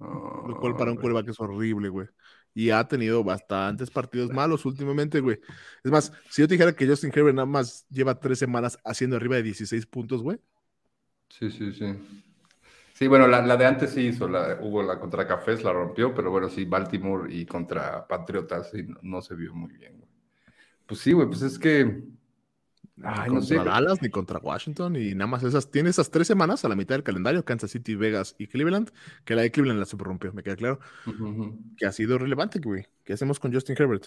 Lo cual para un quarterback es horrible, güey y ha tenido bastantes partidos malos últimamente, güey. Es más, si yo te dijera que Justin Herbert nada más lleva tres semanas haciendo arriba de 16 puntos, güey. Sí, sí, sí. Sí, bueno, la, de antes sí hizo, la, hubo la contra Cafés, la rompió, pero bueno, sí, Baltimore y contra Patriotas sí, no, se vio muy bien, güey. Pues sí, güey, pues es que Ay, no contra Dallas ni contra Washington y nada más esas. Tiene esas tres semanas a la mitad del calendario, Kansas City, Vegas y Cleveland, que la de Cleveland la rompió, me queda claro. Que ha sido relevante, güey. ¿Qué hacemos con Justin Herbert?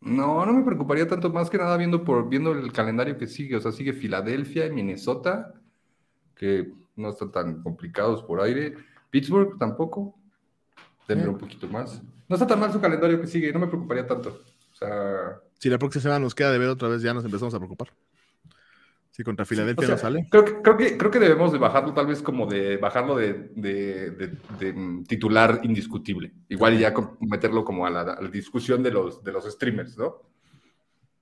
No, no me preocuparía tanto, más que nada viendo por viendo el calendario que sigue. O sea, sigue Filadelfia y Minnesota. que no están tan complicados por aire. Pittsburgh tampoco. Tendrá un poquito más. No está tan mal su calendario que sigue, no me preocuparía tanto. O sea. Si la próxima semana nos queda de ver otra vez, ya nos empezamos a preocupar. Si contra Filadelfia no sale. Creo que, creo, que, creo que debemos de bajarlo, tal vez como de bajarlo de, de, mm, titular indiscutible. Igual ya meterlo como a la, discusión de los, de los streamers, ¿no?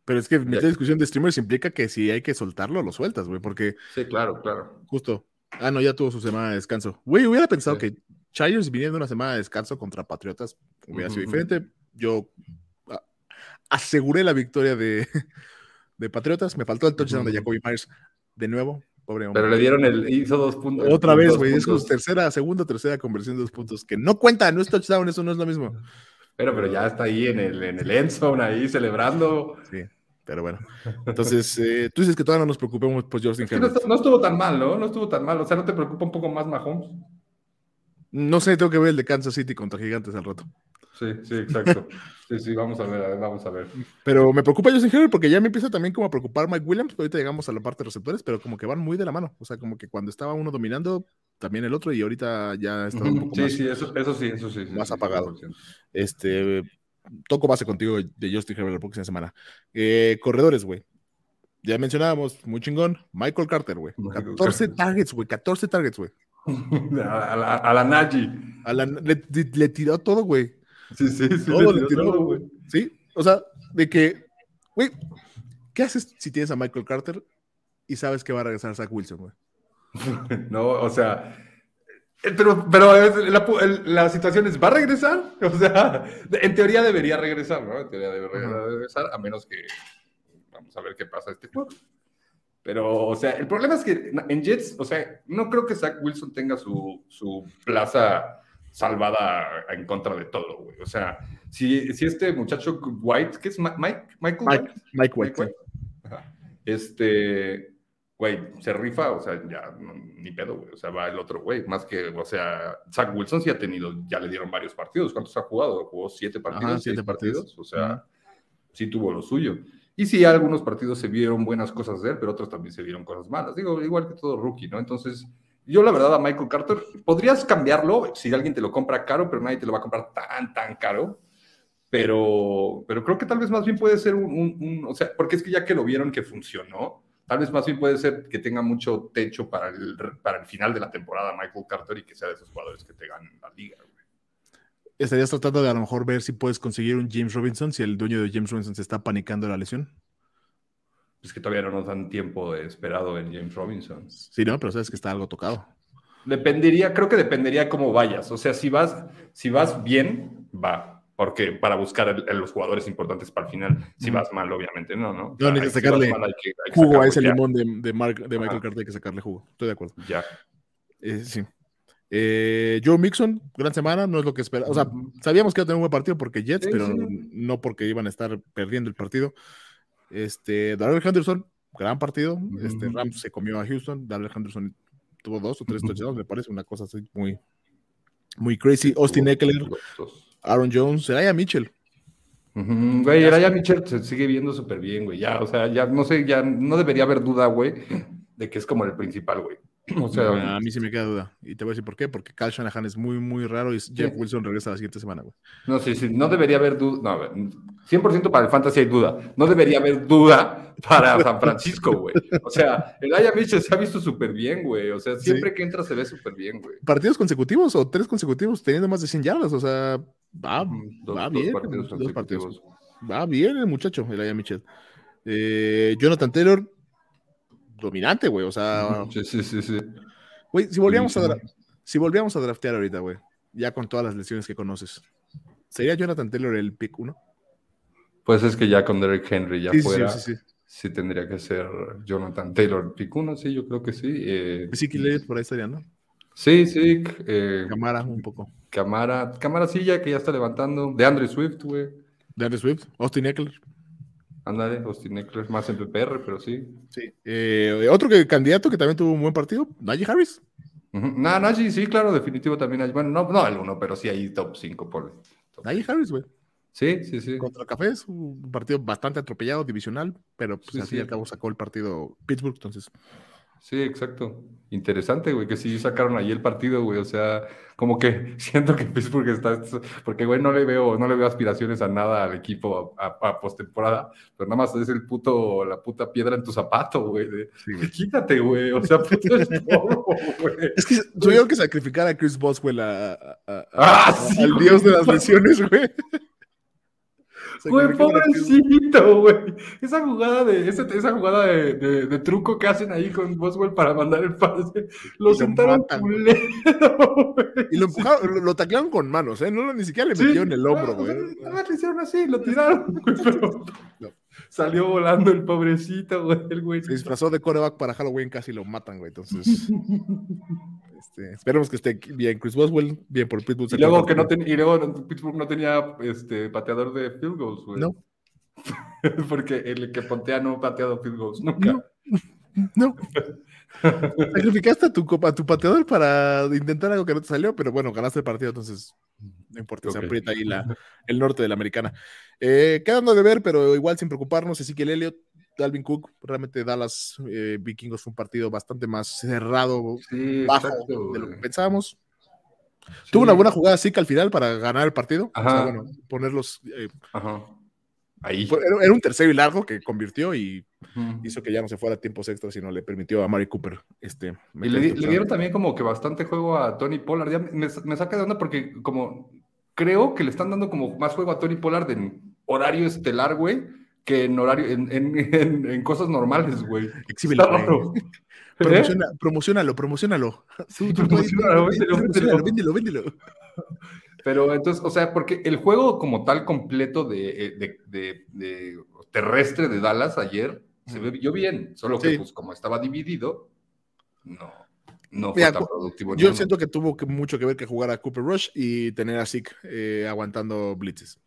Pero es que meter discusión de streamers implica que si hay que soltarlo, lo sueltas, güey, porque... Sí, claro, claro. Justo. Ah, no, ya tuvo su semana de descanso. Güey, hubiera pensado que Chargers viniendo una semana de descanso contra Patriotas hubiera sido diferente. Yo ah, aseguré la victoria de, de Patriotas. Me faltó el touchdown de Jacoby Myers de nuevo. Pobre hombre. Pero le dieron el. Hizo dos puntos. Otra vez, güey. Es su tercera, segunda, tercera conversión de dos puntos. Que no cuenta, no es touchdown, eso no es lo mismo. Pero, pero ya está ahí en el, en el end zone, ahí celebrando. Sí. Pero bueno, entonces eh, tú dices que todavía no nos preocupemos por Justin es no, estuvo tan mal, ¿no? No estuvo tan mal. O sea, ¿no te preocupa un poco más Mahomes? No sé, tengo que ver el de Kansas City contra Gigantes al rato. Sí, sí, exacto. Sí, sí, vamos a ver, vamos a ver. Pero me preocupa Justin Herbert porque ya me empieza también como a preocupar Mike Williams. Ahorita llegamos a la parte de receptores, pero como que van muy de la mano. O sea, como que cuando estaba uno dominando, también el otro, y ahorita ya está un poco sí, Sí, eso, eso sí, eso sí. Más apagado. Este, toco base contigo de Justin Herbert la próxima semana. Eh, corredores, güey. Ya mencionábamos, muy chingón, Michael Carter, güey. 14 targets, güey, 14 targets, güey. A la, a la Nagy. le, tiró todo, güey. Sí, sí, sí. Todo le tiró, güey. Sí, o sea, de que, güey, ¿qué haces si tienes a Michael Carter y sabes que va a regresar Zach Wilson, güey? no, o sea, eh, pero, pero la, la, situación es, ¿va a regresar? O sea, en teoría debería regresar, ¿no? En teoría debería regresar, a menos que vamos a ver qué pasa este juego. Pero, o sea, el problema es que en Jets, o sea, no creo que Zach Wilson tenga su, su plaza salvada en contra de todo, güey. O sea, si, si este muchacho White, ¿qué es Mike? Michael White. Mike, White. Este, güey, se rifa, o sea, ya ni pedo, güey. O sea, va el otro güey. Más que, o sea, Zach Wilson sí ha tenido, ya le dieron varios partidos. ¿Cuántos ha jugado? Jugó siete partidos, siete partidos. O sea, sí tuvo lo suyo. Y sí, algunos partidos se vieron buenas cosas de él, pero otros también se vieron cosas malas. Digo, igual que todo rookie, ¿no? Entonces, yo la verdad a Michael Carter, podrías cambiarlo si alguien te lo compra caro, pero nadie te lo va a comprar tan, tan caro. Pero, pero creo que tal vez más bien puede ser un, o sea, porque es que ya que lo vieron que funcionó, tal vez más bien puede ser que tenga mucho techo para el, para el final de la temporada Michael Carter y que sea de esos jugadores que te ganen la liga. ¿Estarías tratando de a lo mejor ver si puedes conseguir un James Robinson si el dueño de James Robinson se está panicando la lesión? Es que todavía no nos dan tiempo esperado en James Robinson. Sí, no, pero sabes que está algo tocado. Dependería, creo que dependería cómo vayas. O sea, si vas, si vas bien, va. Porque para buscar los jugadores importantes para el final, si vas mal, obviamente no, ¿no? No, ni sacarle jugo a ese limón de, de, Michael Carter, hay que sacarle jugo. Estoy de acuerdo. Ya. Eh, sí. Eh, Joe Mixon, gran semana, no es lo que esperaba. O sea, sabíamos que iba a tener un buen partido porque Jets, pero no porque iban a estar perdiendo el partido. Este, Darrell Henderson, gran partido. Este, Rams se comió a Houston. Darrell Henderson tuvo dos o tres touchdowns, me parece una cosa así muy, muy crazy. Austin Eckler, Aaron Jones, Elijah Mitchell. Güey, Elijah Mitchell se sigue viendo súper bien, güey. Ya, o sea, ya no sé, ya no debería haber duda, güey, de que es como el principal, güey. O sea, a mí sí me queda duda. Y te voy a decir por qué. Porque Cal Shanahan es muy, muy raro y Jeff Wilson regresa la siguiente semana, güey. No, sí, sí. No debería haber duda. No, 100% para el Fantasy hay duda. No debería haber duda para San Francisco, güey. O sea, el Aya Mitchell se ha visto súper bien, güey. O sea, siempre que entra se ve súper bien, güey. ¿Partidos consecutivos o tres consecutivos teniendo más de 100 yardas? O sea, va, va bien. Dos partidos, Va bien el muchacho, el Aya Mitchell. Eh, Jonathan Taylor dominante, güey. O sea. Sí, sí, sí, sí. Güey, si volvíamos, a si volvíamos a draftear ahorita, güey, ya con todas las lesiones que conoces, ¿sería Jonathan Taylor el pick 1? Pues es que ya con Derek Henry ya fuera. Sí, sí, sí, tendría que ser Jonathan Taylor el pick 1, sí, yo creo que sí. Eh, sí, por ahí estaría, ¿no? Sí, sí. Eh, Camara, un poco. Camara, Camara sí, ya que ya está levantando. De Andrew Swift, güey. De Andrew Swift, Austin Eckler. Ándale, Austin Eckler más en PPR, pero sí. Sí. Eh, otro que, candidato que también tuvo un buen partido, Najee Harris. No, Najee, sí, claro, definitivo también. Bueno, no, no el uno, pero sí hay top 5 por. Najee Harris, güey. Sí, sí, sí. Contra Cafés, un partido bastante atropellado, divisional, pero pues así al cabo sacó el partido Pittsburgh, entonces. Sí, exacto. Interesante, güey, que sí sacaron ahí el partido, güey. O sea, como que siento que Pittsburgh está. Porque, güey, no le veo, no le veo aspiraciones a nada al equipo a, postemporada. Pero nada más es el puto, la puta piedra en tu zapato, güey. Quítate, güey. O sea, puto es güey. Es que tuvieron que sacrificar a Chris Boswell a, ah, al dios de las lesiones, güey. Güey, pobrecito, güey. Esa jugada de, esa, esa jugada de, de, truco que hacen ahí con Boswell para mandar el pase, lo sentaron culero, Y lo empujaron, lo, taclearon con manos, ¿eh? No, ni siquiera le metieron en el hombro, güey. Nada más le hicieron así, lo tiraron, pero salió volando el pobrecito, güey, el güey. Se disfrazó de coreback para Halloween, casi lo matan, güey, entonces... Este, esperemos que esté bien Chris Boswell, bien por Pittsburgh. Y luego, que no y luego Pittsburgh no tenía este, pateador de field goals, güey. No. Porque el que pontea no ha pateado field goals, nunca. No. Sacrificaste a tu, a tu pateador para intentar algo que no te salió, pero bueno, ganaste el partido, entonces no importa, se aprieta ahí la, el norte de la americana. Eh, quedando de ver, pero igual sin preocuparnos, así que Dalvin Cook, realmente Dallas eh, Vikingos fue un partido bastante más cerrado, bajo de lo que pensábamos. Tuvo una buena jugada así que al final para ganar el partido. bueno, ponerlos. Eh, Ahí. Era un tercero y largo que convirtió y hizo que ya no se fuera a tiempos extras, sino le permitió a Mari Cooper. Este, y le, dieron también como que bastante juego a Tony Pollard. me, me, saca de onda porque como creo que le están dando como más juego a Tony Pollard en horario estelar, güey que en horario, en, en, en, cosas normales, güey. Exhíbelo. Promociona, promocionalo, promocionalo. Sí, promocionalo, véndelo, véndelo, Pero entonces, o sea, porque el juego como tal completo de, eh, de, de, de terrestre de Dallas ayer se vio bien, solo que pues como estaba dividido, no, no fue tan productivo. Yo siento que tuvo mucho que ver que jugar a Cooper Rush y tener a Zeke eh, aguantando blitzes.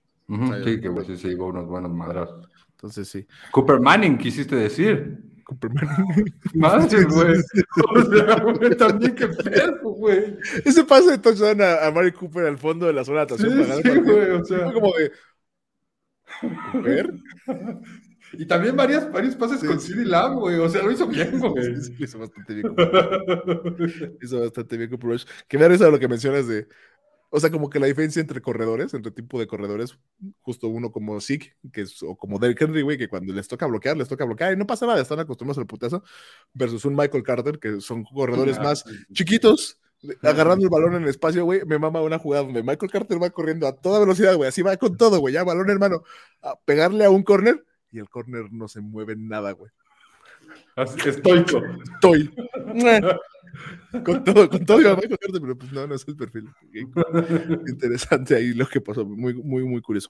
sí, que pues, sí, se llevó unos buenos madras. Entonces sí. Cooper Manning, quisiste decir. Cooper Manning. Más, güey. O sea, güey, también qué pedo, güey. Ese pase de touchdown a, a Cooper al fondo de la zona de atracción. Sí, sí güey, o sea. como de... Cooper. Y también varias, varios pases con CD Lamb, güey. O sea, lo hizo bien, güey. Sí, hizo bastante bien. Hizo bastante bien Cooper Rush. Que me da lo que mencionas de o sea, como que la diferencia entre corredores, entre tipo de corredores, justo uno como Zeke, que es, o como Derrick Henry, güey, que cuando les toca bloquear, les toca bloquear y no pasa nada, están acostumbrados al putazo, versus un Michael Carter, que son corredores ah, más chiquitos, agarrando el balón en el espacio, güey, me mama una jugada donde Michael Carter va corriendo a toda velocidad, güey, así va con todo, güey, ya balón hermano, a pegarle a un corner y el corner no se mueve nada, güey. Estoico. Estoy. con todo, con todo iba pero pues no, no es el perfil. Interesante ahí lo que pasó, muy, muy, muy curioso.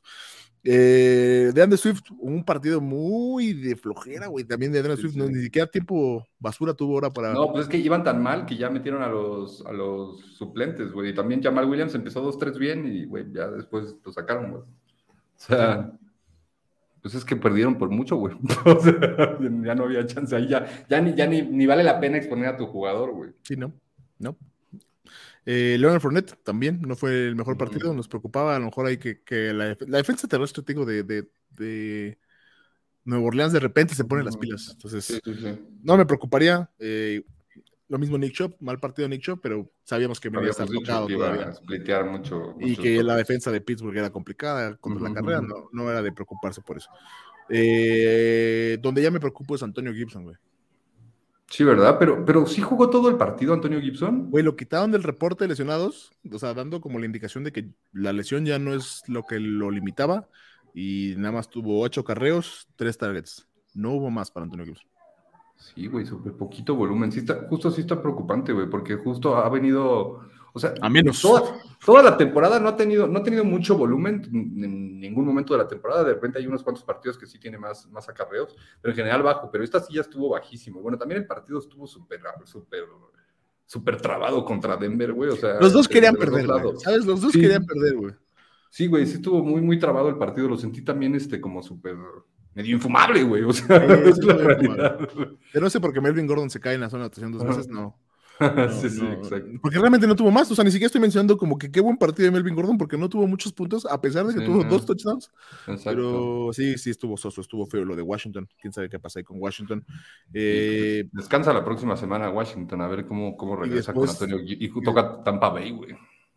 Eh, de Andrew Swift, un partido muy de flojera, güey, también de Andrew Swift, ni siquiera tiempo basura tuvo ahora para... No, pues es que iban tan mal que ya metieron a los, a los suplentes, güey, y también Jamal Williams empezó 2-3 bien y, güey, ya después lo sacaron, güey. O sea, pues es que perdieron por mucho, güey. o sea, ya no había chance ahí, ya, ya, ni, ya ni, vale la pena exponer a tu jugador, güey. Sí, no, no. Eh, Leonard Fournette también no fue el mejor partido, nos preocupaba a lo mejor hay que, que la, defensa terrestre, digo, de, de, de, Nueva Orleans de repente se pone las pilas. Entonces, no me preocuparía. Eh, lo mismo Nick Chop, mal partido Nick Chop, pero sabíamos que me iba a estar tocado todavía. mucho, y que la defensa de Pittsburgh era complicada contra la carrera, no, no, era de preocuparse por eso. Eh, donde ya me preocupo es Antonio Gibson, güey. Sí, ¿verdad? Pero, pero sí jugó todo el partido Antonio Gibson. Güey, lo quitaron del reporte de lesionados, o sea, dando como la indicación de que la lesión ya no es lo que lo limitaba y nada más tuvo ocho carreos, tres targets. No hubo más para Antonio Gibson. Sí, güey, súper poquito volumen. Sí está, justo sí está preocupante, güey, porque justo ha venido, o sea, a menos. Toda, la temporada no ha tenido, no ha tenido mucho volumen en ningún momento de la temporada. De repente hay unos cuantos partidos que sí tiene más, más acarreos, pero en general bajo. Pero esta sí ya estuvo bajísimo. Bueno, también el partido estuvo súper, súper, súper trabado contra Denver, güey. O sea, los dos querían perder, ¿sabes? Los dos querían perder, güey. Sí, güey, sí estuvo muy, muy trabado el partido. Lo sentí también, este, como súper medio infumable, güey. O sea, es la realidad. Pero no sé por qué Melvin Gordon se cae en la zona de atención dos veces, no. sí, sí, exacto. Porque realmente no tuvo más. O sea, ni siquiera estoy mencionando como que qué buen partido de Melvin Gordon porque no tuvo muchos puntos, a pesar de que Sí, tuvo no. dos touchdowns. Exacto. Pero sí, sí estuvo soso, estuvo feo lo de Washington. Quién sabe qué pasa ahí con Washington. Eh, Descansa la próxima semana Washington, a ver cómo, cómo regresa después- con Antonio. Y toca Tampa Bay, güey.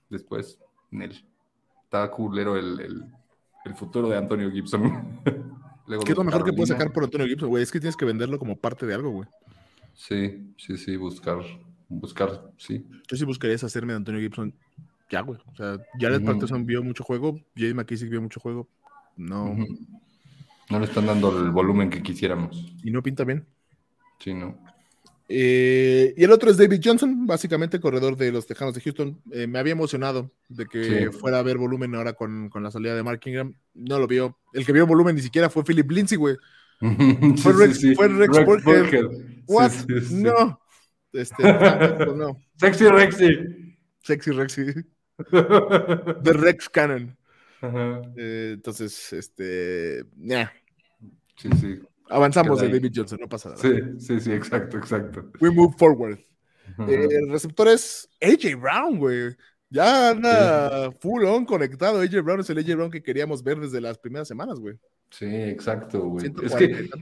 Después, Nel. Está culero el, el, el futuro de Antonio Gibson. Luego ¿Qué es lo mejor que puedes sacar por Antonio Gibson, güey? Es que tienes que venderlo como parte de algo, güey. Sí, sí, sí, buscar, buscar, sí. Yo sí buscaría deshacerme de Antonio Gibson ya, güey. O sea, Jared Ujú. Patterson vio mucho juego, Jay McKissick vio mucho juego. No. No le están dando el volumen que quisiéramos. y no pinta bien. Sí, no. Eh, y el otro es David Johnson, básicamente corredor de los Tejanos de Houston. Eh, me había emocionado de que Sí. fuera a ver volumen ahora con, con la salida de Mark Ingram. No lo vio. El que vio volumen ni siquiera fue Philip Lindsay, güey. Fue Rex- sí. fue Rex Burkhead. What? No. Este, tampoco, no. Sexy Rexy. Sexy Rexy. The Rex Cannon. Eh, entonces, este. nah. Sí, sí. Avanzamos de. David Johnson, no pasa nada. Sí, sí, sí, exacto, exacto. We move forward. Ajá. Eh, el receptor es AJ Brown, güey. Ya anda full on conectado. AJ Brown es el AJ Brown que queríamos ver desde las primeras semanas, güey. Sí, exacto, güey. Es 140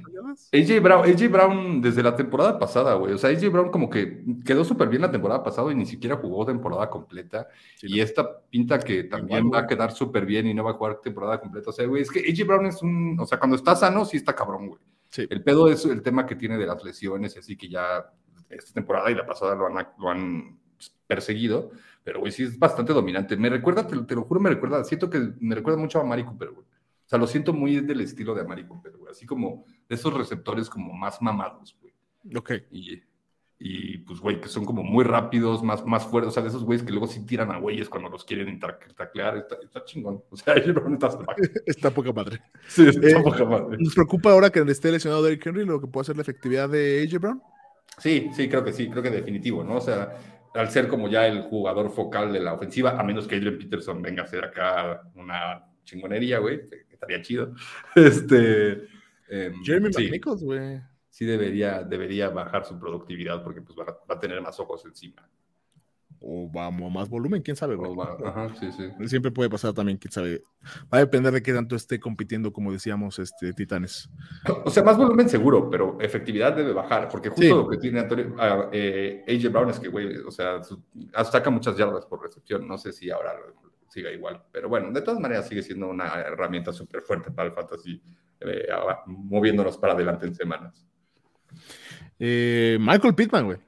que. AJ Brown, AJ Brown desde la temporada pasada, güey. O sea, AJ Brown como que quedó súper bien la temporada pasada y ni siquiera jugó temporada completa. Sí, y esta pinta que también Igual, va a quedar súper bien y no va a jugar temporada completa. O sea, güey, es que AJ Brown es un. O sea, cuando está sano, sí está cabrón, güey. Sí. El pedo es el tema que tiene de las lesiones y así que ya esta temporada y la pasada lo han, lo han perseguido. Pero, güey, sí es bastante dominante. Me recuerda, te, lo- te lo juro, me recuerda, siento que me recuerda mucho a Mari Cooper, güey. O sea, lo siento muy del estilo de Amari Cooper, güey. Así como de esos receptores como más mamados, güey. Ok. Y, y pues, güey, que son como muy rápidos, más, más fuertes. O sea, de esos güeyes que luego sí tiran a güeyes cuando los quieren tac- taclear. Está, está chingón. O sea, AJ Brown está Está poca madre. Sí, está Eh, poca madre. ¿Nos preocupa ahora que esté lesionado Derrick Henry lo que puede ser la efectividad de AJ Brown? Sí, sí, creo que sí, creo que definitivo, ¿no? O sea, al ser como ya el jugador focal de la ofensiva, a menos que Adrian Peterson venga a hacer acá una chingonería, güey, estaría chido. Este. em, Jeremy sí, McNichols, güey. Sí debería, debería bajar su productividad porque pues va, a- va a tener más ojos encima. O vamos a más volumen, quién sabe. O va- ajá, sí, sí. Siempre puede pasar también, quién sabe. Va a depender de qué tanto esté compitiendo, como decíamos, este Titanes. O sea, más volumen seguro, pero efectividad debe bajar, porque justo Sí. lo que tiene Antonio, ah, eh, AJ Brown es que, güey, o sea, su- ah, saca muchas yardas por recepción. No sé si ahora siga igual, pero bueno, de todas maneras sigue siendo una herramienta súper fuerte para el fantasy, eh, ahora, moviéndonos para adelante en semanas. Eh, Michael Pittman, güey.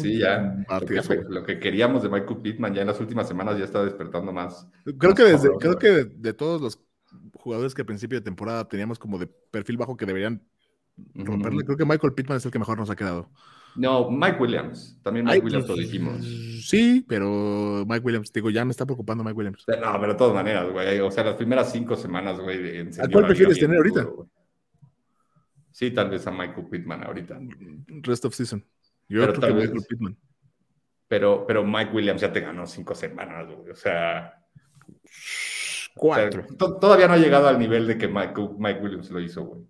Sí, ya. Lo que, lo queríamos de Michael Pittman ya en las últimas semanas ya está despertando más. Creo que, desde, creo güey. que de, de todos los jugadores que a principio de temporada teníamos como de perfil bajo que deberían romperle, creo que Michael Pittman es el que mejor nos ha quedado. No, Mike Williams. También Mike Ay, Williams lo pues, dijimos. Sí, pero Mike Williams, digo, ya me está preocupando Mike Williams. No, pero de todas maneras, güey. O sea, las primeras cinco semanas, güey. ¿A cuál prefieres tener ahorita? güey. Sí, tal vez a Michael Pittman ahorita. Rest of season. Yo Pero creo tal que vez- Michael Pittman. Pero, pero Mike Williams ya te ganó cinco semanas, güey. O sea, Cuatro. o sea, to- todavía no ha llegado al nivel de que Mike, Mike Williams lo hizo, güey.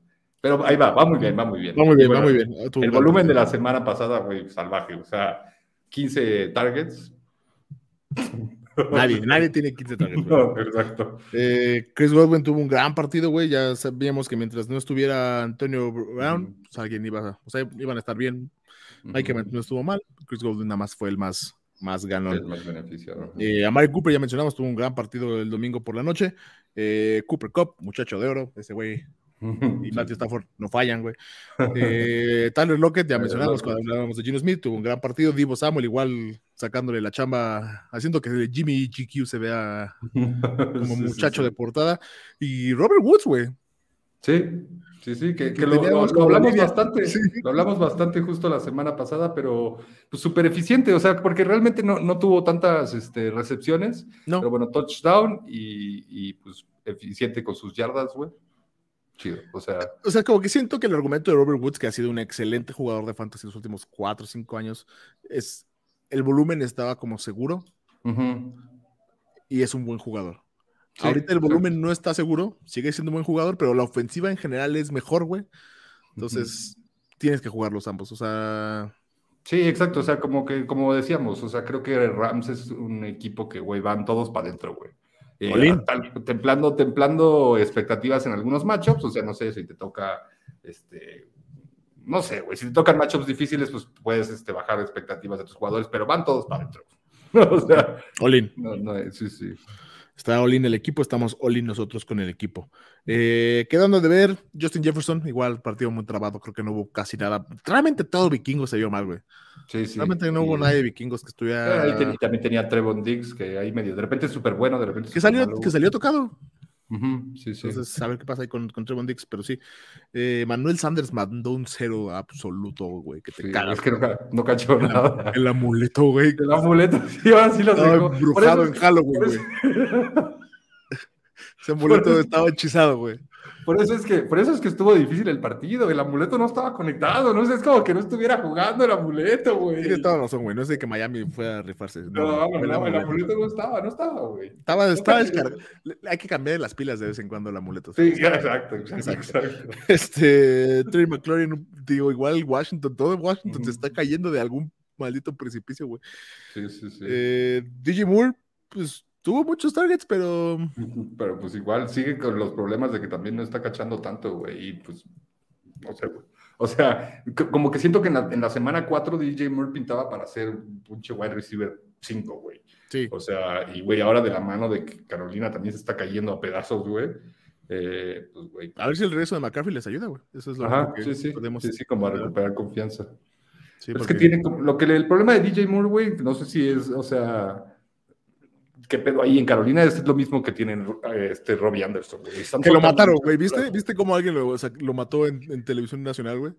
Pero ahí va, va muy bien, va muy bien. Va muy bien, va muy bien. Tuvo El volumen de la semana pasada, güey, salvaje. O sea, 15 targets. Nadie, nadie tiene 15 targets. No, exacto. Eh, Chris Godwin tuvo un gran partido, güey. Ya sabíamos que mientras no estuviera Antonio Brown, pues alguien iba a, o sea, iban a estar bien. Mike no estuvo mal. Chris Godwin nada más fue el más, más ganón. más beneficiado. Eh, a Mike Cooper ya mencionamos, tuvo un gran partido el domingo por la noche. Eh, Cooper Cup, muchacho de oro, ese güey. Y Matthew Stafford no fallan, güey. Eh, Tyler Lockett, ya mencionamos cuando hablábamos de Gino Smith, tuvo un gran partido. Divo Samuel, igual sacándole la chamba, haciendo que Jimmy GQ se vea como muchacho de portada. Y Robert Woods, güey. Sí, sí, sí, que, lo, hablamos bastante, lo hablamos bastante justo la semana pasada, pero pues súper eficiente, o sea, porque realmente no, no tuvo tantas este, recepciones, No, pero bueno, touchdown y, y, pues eficiente con sus yardas, güey. Chido, o sea, o sea, como que siento que el argumento de Robert Woods, que ha sido un excelente jugador de fantasy en los últimos 4 o 5 años, es el volumen estaba como seguro y es un buen jugador. Sí, Ahorita el volumen no está seguro, sigue siendo un buen jugador, pero la ofensiva en general es mejor, güey. Entonces, tienes que jugar los ambos. O sea, Sí, exacto, o sea, como que, como decíamos, o sea, creo que Rams es un equipo que, güey, van todos para adentro, güey. Eh, templando, templando expectativas en algunos matchups, o sea, no sé si te toca, este, no sé, güey, si te tocan matchups difíciles, pues puedes este, bajar expectativas de tus jugadores, pero van todos para adentro. o sea, Olin. No, no, sí, sí. Está Olin el equipo, estamos Olin nosotros con el equipo. Eh, quedando de ver, Justin Jefferson, igual partido muy trabado, creo que no hubo casi nada. Realmente todo vikingo se vio mal, güey. Sí, sí. Realmente no hubo nadie de vikingos que estuviera. Ahí también tenía Trevon Diggs, que ahí medio, de repente es súper bueno, de repente. Que salió, que salió tocado sí, sí. Entonces, a ver qué pasa ahí con, con Trevon Dix, pero sí. Eh, Manuel Sanders mandó un cero absoluto, güey, que te sí, Es que no, no cachó nada. El amuleto, güey. El amuleto, sí, ahora sí lo Estaba embrujado en Halloween, güey. Ese amuleto estaba hechizado, güey. Por eso es que, por eso es que estuvo difícil el partido. El amuleto no estaba conectado, no sé, es como que no estuviera jugando el amuleto, güey. Tienes toda razón, güey. No sé que Miami fue a rifarse. No, no, no, el, amuleto. no estaba, no estaba, güey. Estaba, estaba descargado. Hay que cambiar las pilas de vez en cuando el amuleto. Sí, exacto, exacto, exacto. Este, Trey McLaurin, digo, igual Washington, todo Washington se está cayendo de algún maldito precipicio, güey. Sí, sí, sí. Eh, DJ Moore, pues tuvo muchos targets, pero. Pero pues igual sigue con los problemas de que también no está cachando tanto, güey. Y pues, no sé, güey. O sea, como que siento que en la, semana 4 DJ Moore pintaba para ser un pinche wide receiver 5, güey. Sí. O sea, y güey, ahora de la mano de que Carolina también se está cayendo a pedazos, güey. Eh, pues, güey. A ver si el regreso de McCaffrey les ayuda, güey. Eso es lo Ajá, que sí, sí. podemos. Sí, sí, como a recuperar confianza. Sí, Es que tiene lo que el problema de DJ Moore, güey, no sé si es, o sea, qué pedo ahí en Carolina es lo mismo que tienen este Robbie Anderson, güey. que lo mataron, güey. ¿Viste? ¿Viste cómo alguien lo, lo mató en, televisión nacional, güey?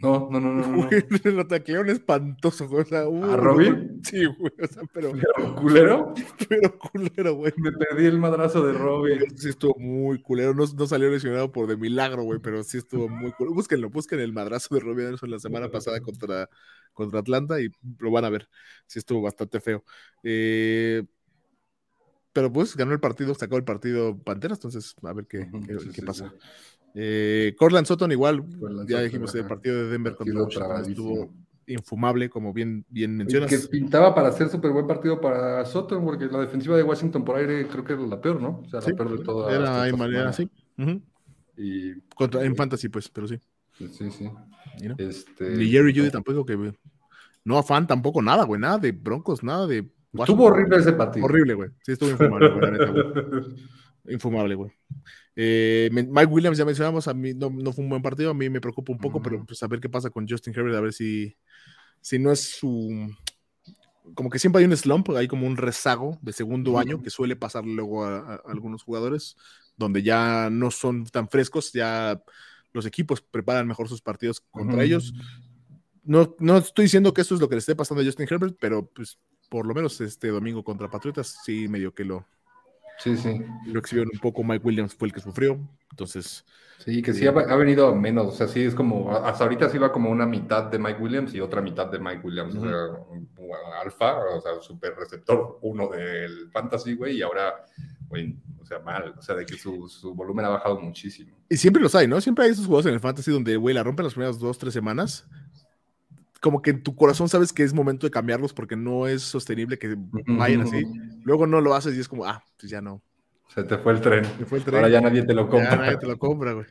No, no, no, no. no. lo taclearon espantoso, güey. O sea, ¿A Robbie? Sí, güey. O sea, pero. ¿Pero culero? Pero culero, güey. Me perdí el madrazo de Robbie. Sí, estuvo muy culero. No, no salió lesionado por de milagro, güey, pero sí estuvo muy culero. Búsquenlo, busquen el madrazo de Robbie Anderson la semana pasada contra, contra Atlanta y lo van a ver. Sí estuvo bastante feo. Eh pero pues ganó el partido, sacó el partido Panteras, entonces a ver qué, qué, pasa. Eh, Corland Sutton igual, ya dijimos el partido de Denver contra Washington estuvo infumable, como bien, bien mencionas. Que pintaba para ser súper buen partido para Sutton, porque la defensiva de Washington por aire creo que era la peor, ¿no? O sea, la peor de toda. Era ahí manera, sí. y, contra, en Fantasy, pues, pero sí. Sí, sí. Este, Ni Jerry Judy tampoco, que no afán tampoco, nada, güey, nada de Broncos, nada de Estuvo horrible ese partido. Horrible, güey. Sí, estuvo infumable, güey. Infumable, güey. Eh, Mike Williams, ya mencionamos, a mí no, no, fue un buen partido, a mí me preocupa un poco, pero pues a ver qué pasa con Justin Herbert, a ver si, si no es su... Como que siempre hay un slump, hay como un rezago de segundo año que suele pasar luego a, algunos jugadores, donde ya no son tan frescos, ya los equipos preparan mejor sus partidos contra ellos. No, no estoy diciendo que eso es lo que le esté pasando a Justin Herbert, pero pues por lo menos este domingo contra Patriotas, sí medio que lo, sí, sí. lo exhibieron un poco. Mike Williams fue el que sufrió, entonces. Sí, que sí ha, venido menos, o sea, sí es como, hasta ahorita sí va como una mitad de Mike Williams y otra mitad de Mike Williams, o sea, alfa, o sea, super receptor uno del fantasy, güey, y ahora, güey, o sea, mal, o sea, de que su, su, volumen ha bajado muchísimo. Y siempre los hay, ¿no? Siempre hay esos juegos en el fantasy donde, güey, la rompen las primeras dos, tres semanas, como que en tu corazón sabes que es momento de cambiarlos porque no es sostenible que vayan así. Luego no lo haces y es como, ah, pues ya no. Se te fue el tren. Se fue el tren. Ahora ya nadie te lo compra. Ya nadie te lo compra, güey.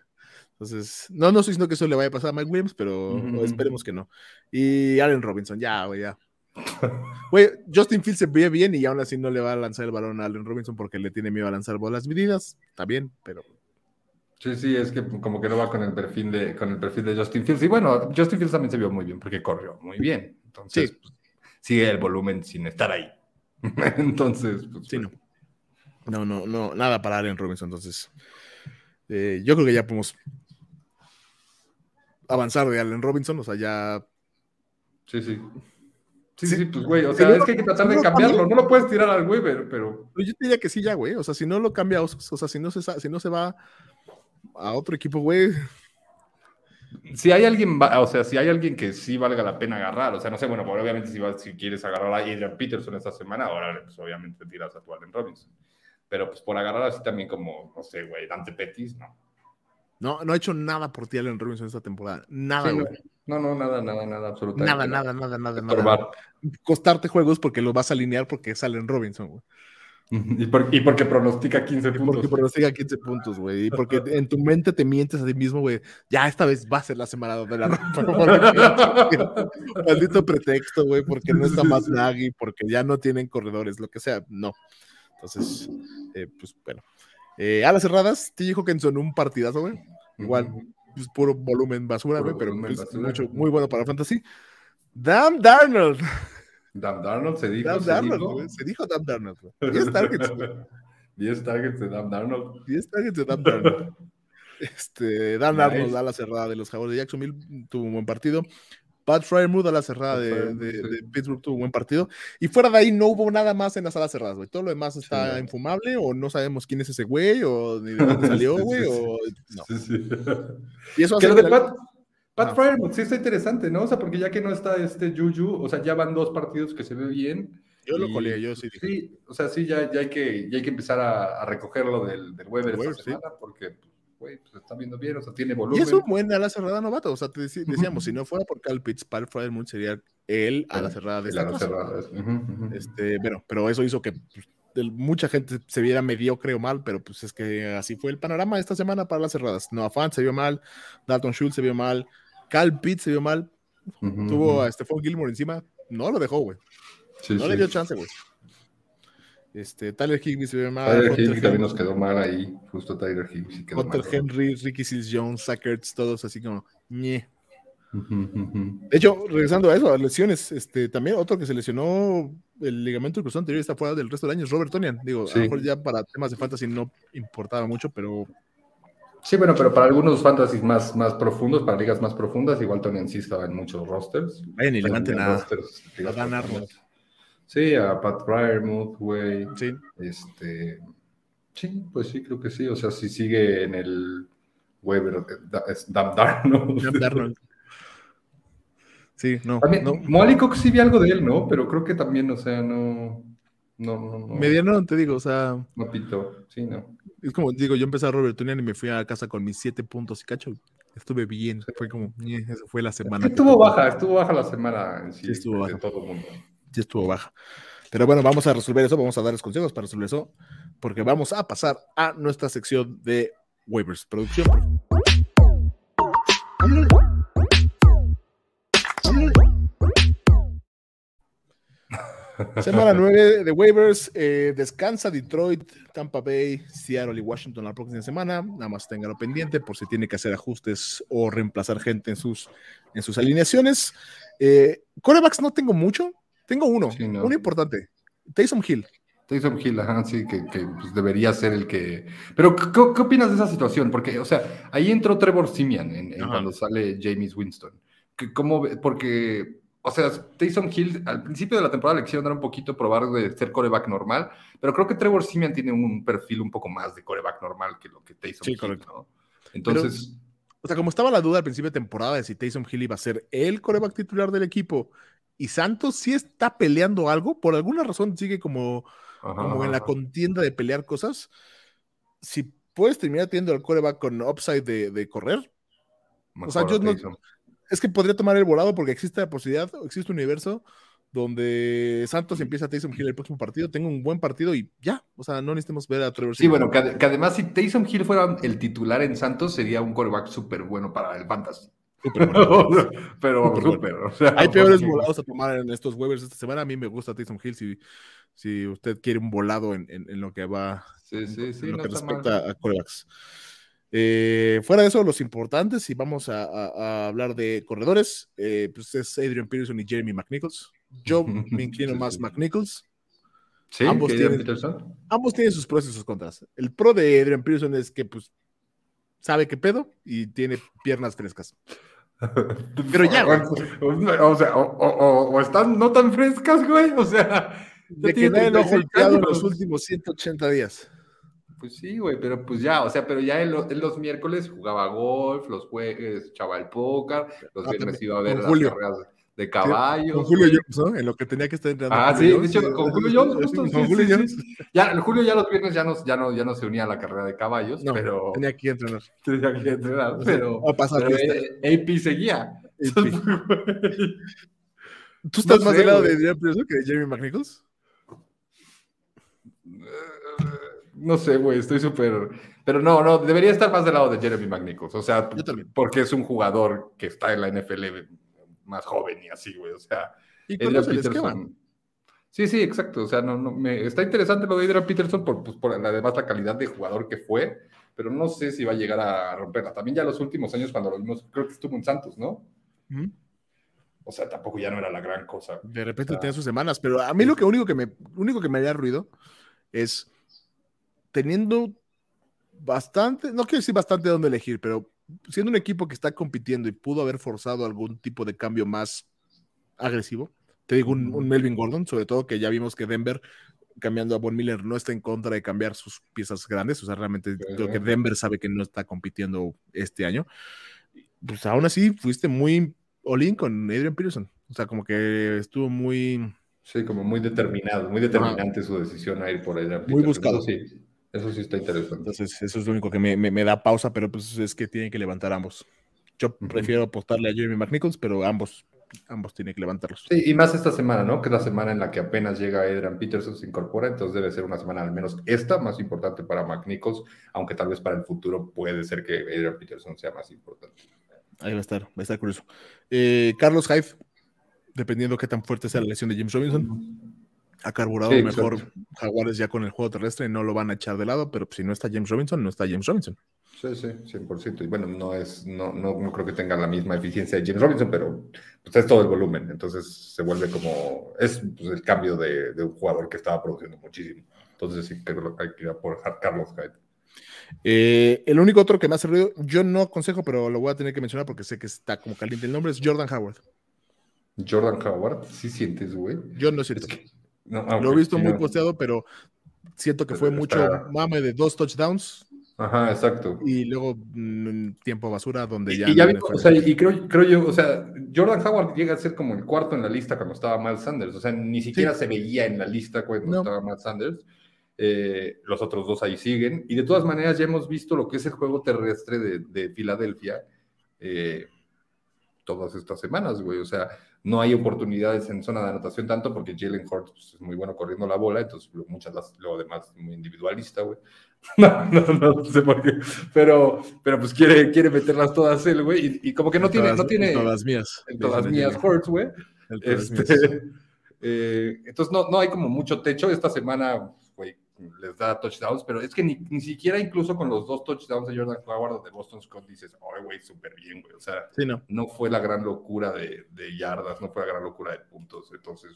Entonces, no, no estoy diciendo que eso le vaya a pasar a Mike Williams, pero esperemos que no. Y Allen Robinson, ya, güey, ya. Güey, Justin Fields se ve bien y aún así no le va a lanzar el balón a Allen Robinson porque le tiene miedo a lanzar bolas medidas. Está bien, pero Sí, sí, es que como que no va con el perfil de, con el perfil de Justin Fields. Y bueno, Justin Fields también se vio muy bien porque corrió muy bien. Entonces, pues, sigue el volumen sin estar ahí. Entonces, pues, sí, no. No, no, no, nada para Allen Robinson. Entonces, eh, yo creo que ya podemos avanzar de Allen Robinson. O sea, ya. Sí, sí. Sí, sí, pues, güey, o sea, es que hay que tratar de cambiarlo, no lo puedes tirar al güey, pero... Yo diría que sí ya, güey, o sea, si no lo cambia, o sea, si no se, si no se va a otro equipo, güey. Si hay alguien, o sea, si hay alguien que sí valga la pena agarrar, o sea, no sé, bueno, pues, obviamente si, si quieres agarrar a Adrian Peterson esta semana, ahora pues obviamente tiras a tu Allen Robinson. Pero pues por agarrar así también como, no sé, güey, Dante Pettis, no. No, no ha hecho nada por ti Allen Robinson esta temporada. Nada, güey. No, no, nada, nada, nada, absolutamente. Nada, nada, nada, nada, nada. Costarte juegos porque los vas a alinear porque salen Robinson, güey. Y, porque pronostica 15 puntos. Porque pronostica 15 puntos, güey. Y porque en tu mente te mientes a ti mismo, güey. Ya esta vez va a ser la semana de la ropa. Maldito pretexto, güey. Porque no está más Nagy, porque ya no tienen corredores, lo que sea. No. Entonces, eh, pues bueno. Eh, a las cerradas, te dijo que son un partidazo, güey. Igual, pues, puro volumen basura, güey, pero pues, mucho, muy bueno para fantasy. Damn Darnold. Dan Darnold se dijo. Dan se, Darnold, dijo. se dijo Dan Darnold. 10 targets. 10 targets de Dan Darnold. 10 targets de Dan Darnold. Este, Dan Darnold da la cerrada de los Jaguars de Jacksonville, tuvo un buen partido. Pat Fryermuth a la cerrada de, de, de, Pittsburgh tuvo un buen partido. Y fuera de ahí no hubo nada más en las salas cerradas, güey. Todo lo demás está sí, infumable o no sabemos quién es ese güey o ni de dónde salió, güey. sí, o no. Sí, y eso hace que de Pat, Pat Fryermuth sí está interesante, ¿no? O sea, porque ya que no está este Juju, o sea, ya van dos partidos que se ve bien. Yo lo colé, yo sí. Sí, o sea, sí, ya, ya, hay, que, ya hay que empezar a, a recogerlo del, del Weber esta Weber, semana, porque güey, pues está viendo bien, o sea, tiene volumen. Y es un buen ala cerrada novato, o sea, te decíamos, si no fuera por Cal Pitts, Pat Fryermuth sería él a la cerrada de esta la cerrada. Uh -huh. Este, bueno, pero eso hizo que pues, mucha gente se viera mediocre o mal, pero pues es que así fue el panorama esta semana para las cerradas. Noah Fant se vio mal, Dalton Schultz se vio mal, Cal Pitts se vio mal, uh -huh. tuvo a Stephon Gilmore encima, no lo dejó, güey. Sí, no sí. le dio chance, güey. Este, Tyler Higgins se ve mal. Tyler Higgins también nos quedó mal ahí. Justo Tyler Higgins. Quedó Hunter mal, Henry, Ricky Seals Jones, Sackerts, todos así como ñe. Uh -huh. De hecho, regresando a eso, a lesiones, este, también otro que se lesionó el ligamento cruzado anterior está fuera del resto del año es Robert Tonian. Digo, sí. a lo mejor ya para temas de fantasy no importaba mucho, pero. Sí, bueno, pero para algunos fantasies más, más profundos, para ligas más profundas, igual Tonian sí estaba en muchos rosters. Ay, ni levante nada. Rosters, a ganar, Sí, a Pat Fryermuth, güey. Sí. Este, sí, pues sí, creo que sí. O sea, si sigue en el Weber, es Dam Darnold. Dam Darnold. Sí, no. También, no. Molly Cox sí vi algo de él, ¿no? Pero creo que también, o sea, no. No, no, no. Mediano, te digo, o sea. No pito, sí, no. Es como, digo, yo empecé a Robert Tunian y me fui a casa con mis siete puntos y cacho. Estuve bien, fue como, fue la semana. Estuvo baja, estuvo baja la semana en sí, sí estuvo de baja. todo el mundo sí estuvo baja. Pero bueno, vamos a resolver eso, vamos a darles consejos para resolver eso, porque vamos a pasar a nuestra sección de waivers. Producción. Semana 9 de waivers. Eh, descansa Detroit, Tampa Bay, Seattle y Washington la próxima semana. Nada más téngalo pendiente por si tiene que hacer ajustes o reemplazar gente en sus, en sus alineaciones. Eh, corebacks no tengo mucho. Tengo uno, sí, no. uno importante. Taysom Hill. Taysom Hill, ajá, sí, que, que pues debería ser el que. Pero, ¿qué, ¿qué, opinas de esa situación? Porque, o sea, ahí entró Trevor Simian en, en cuando sale James Winston. ¿Cómo? Porque, o sea, Taysom Hill al principio de la temporada le quisieron dar un poquito probar de ser coreback normal, pero creo que Trevor Simian tiene un perfil un poco más de coreback normal que lo que Taysom sí, Hill, correcto. ¿no? Entonces. Pero, o sea, como estaba la duda al principio de temporada de si Taysom Hill iba a ser el coreback titular del equipo y Santos sí está peleando algo, por alguna razón sigue como, ajá, como en la contienda de pelear cosas. Si puedes terminar teniendo al coreback con upside de, de correr, o sea, yo no, es que podría tomar el volado porque existe la posibilidad, existe un universo donde Santos empieza a Taysom Hill el próximo partido, tenga un buen partido y ya, o sea, no necesitemos ver a Trevor. Sí, bueno, que, que, además si Taysom Hill fuera el titular en Santos sería un coreback súper bueno para el fantasy. Super bueno. pero super, super o sea, hay peores volados a tomar en estos waivers esta semana. A mí me gusta Taysom Hill si, si usted quiere un volado en, en, en lo que va sí, sí, sí, en lo no que respecta mal. a corebacks. Eh, fuera de eso, los importantes, y vamos a, a, a hablar de corredores, eh, pues es Adrian Peterson y Jeremy McNichols. Yo me inclino más. McNichols. Sí, ambos tienen, ambos tienen sus pros y sus contras. El pro de Adrian Peterson es que pues sabe qué pedo y tiene piernas frescas. Pero ya, o, sea, o, o, o, están no tan frescas, güey, o sea, de que nadie lo ha golpeado en los últimos 180 días. Pues sí, güey, pero pues ya, o sea, pero ya en, lo, en los miércoles jugaba golf, los jueves echaba el póker, los Ah, viernes iba a ver las Julio. carreras de caballos. con Julio. Jones, ¿no? En lo que tenía que estar entrenando. Ah, sí, de hecho, con eh, Julio Jones, eh, justo, con sí, Julio sí, Jones. sí. Ya, el Julio ya los viernes ya no, ya no, ya no se unía a la carrera de caballos, No, pero tenía que entrenar. tenía que entrenar, pero, pasar pero eh, AP seguía. ¿Tú estás más del lado de Adrian Peterson que de Jeremy McNichols? No sé, güey, estoy súper. Pero no, no, debería estar más del lado de Jeremy McNichols. O sea, porque es un jugador que está en la NFL más joven y así, güey. O sea, ¿Y Peterson. Sí, sí, exacto. O sea, no, no, me, está interesante lo de Adrian Peterson por, pues, por además la calidad de jugador que fue, pero no sé si va a llegar a romperla. También ya los últimos años cuando lo vimos, creo que estuvo en Santos, ¿no? O sea, tampoco ya no era la gran cosa. De repente tenía sus semanas, pero a mí lo que único que me, único que me haría ruido es teniendo bastante, no quiero decir bastante dónde elegir, pero siendo un equipo que está compitiendo y pudo haber forzado algún tipo de cambio más agresivo, te digo un, Melvin Gordon, sobre todo que ya vimos que Denver cambiando a Von Miller no está en contra de cambiar sus piezas grandes, o sea, realmente creo que Denver sabe que no está compitiendo este año. Pues aún así fuiste muy all-in con Adrian Peterson, o sea, como que estuvo muy... Sí, como muy determinado, muy determinante su decisión a ir por Adrian Peterson. Muy buscado. sí. Eso sí está interesante. Entonces, eso es lo único que me, da pausa, pero pues es que tienen que levantar ambos. Yo prefiero apostarle a Jeremy McNichols, pero ambos, ambos tienen que levantarlos. Sí, y más esta semana, ¿no? Que es la semana en la que apenas llega Adrian Peterson, se incorpora, entonces debe ser una semana al menos esta más importante para McNichols, aunque tal vez para el futuro puede ser que Adrian Peterson sea más importante. Ahí va a estar, va a estar curioso. Eh, Carlos Hyde, dependiendo qué tan fuerte sea la lesión de James Robinson ha carburado mejor Jaguares ya con el juego terrestre, no lo van a echar de lado, pero si no está James Robinson, no está James Robinson. Sí, sí, 100%. Y bueno, no es, no, no, creo que tengan la misma eficiencia de James Robinson, pero pues es todo el volumen. Entonces se vuelve como, es pues, el cambio de, un jugador que estaba produciendo muchísimo. Entonces sí, creo que hay que ir a por Carlos Hyde. Eh, el único otro que me ha servido, yo no aconsejo, pero lo voy a tener que mencionar porque sé que está como caliente el nombre, es Jordan Howard. Jordan Howard, sí sientes, güey. Yo no siento. que, Ah, lo he visto muy posteado, pero siento que fue mucho mame de dos touchdowns. Ajá, exacto. Y luego mm, tiempo basura donde ya. Y, ya o sea, y creo, creo yo, o sea, Jordan Howard llega a ser como el cuarto en la lista cuando estaba Miles Sanders. O sea, ni siquiera se veía en la lista cuando estaba Miles Sanders. Eh, los otros dos ahí siguen. Y de todas maneras, ya hemos visto lo que es el juego terrestre de, de Filadelfia eh, todas estas semanas, güey. O sea, no hay oportunidades en zona de anotación tanto porque Jalen Hurts pues, es muy bueno corriendo la bola, entonces muchas las, lo demás muy individualista, güey. No, no, no, sé por qué, pero, pero pues quiere, quiere meterlas todas él, güey, y, como que no tiene, no tiene... todas mías. En todas mías Hurts, güey. Este, eh, entonces no, no hay como mucho techo. Esta semana, les da touchdowns, pero es que ni, ni, siquiera incluso con los dos touchdowns de Jordan Howard de Boston Scott dices, ay, güey, súper bien, güey. O sea, no. no. fue la gran locura de, de, yardas, no fue la gran locura de puntos. Entonces,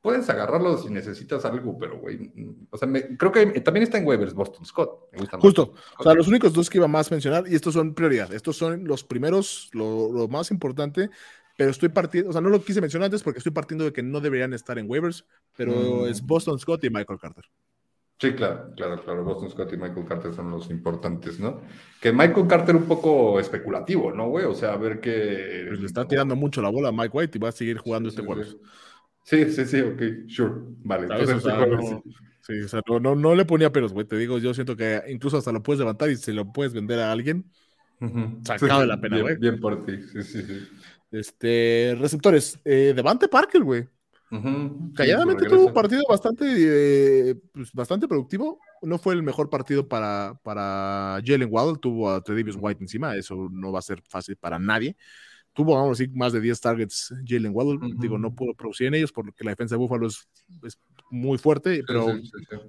puedes agarrarlo si necesitas algo, pero, güey, o sea, creo que también está en waivers Boston Scott. Me gusta Justo. O sea, los únicos dos que iba más a mencionar, y estos son prioridad, estos son los primeros, lo, lo más importante, pero estoy partiendo, o sea, no lo quise mencionar antes porque estoy partiendo de que no deberían estar en waivers, pero mm. es Boston Scott y Michael Carter. Sí, claro, claro, claro. Boston Scott y Michael Carter son los importantes, ¿no? Que Michael Carter un poco especulativo, ¿no, güey? O sea, a ver qué. Pues le está tirando mucho la bola a Mike White y va a seguir jugando este juego. Sí, sí, sí, ok, sure. Vale, entonces o sea, no, sí. o sea, no, no, le ponía peros, güey. Te digo, yo siento que incluso hasta lo puedes levantar y se lo puedes vender a alguien. Sacado de la pena, güey. Bien, por ti, sí, sí, sí. Este, receptores, eh, Devante Parker, güey. Calladamente tuvo un partido bastante, eh, pues, bastante productivo. No fue el mejor partido para, para Jalen Waddle. Tuvo a Tredavious White encima. Eso no va a ser fácil para nadie. Tuvo, vamos a decir, más de 10 targets Jalen Waddle. Digo, no pudo producir en ellos porque la defensa de Buffalo es, muy fuerte. Pero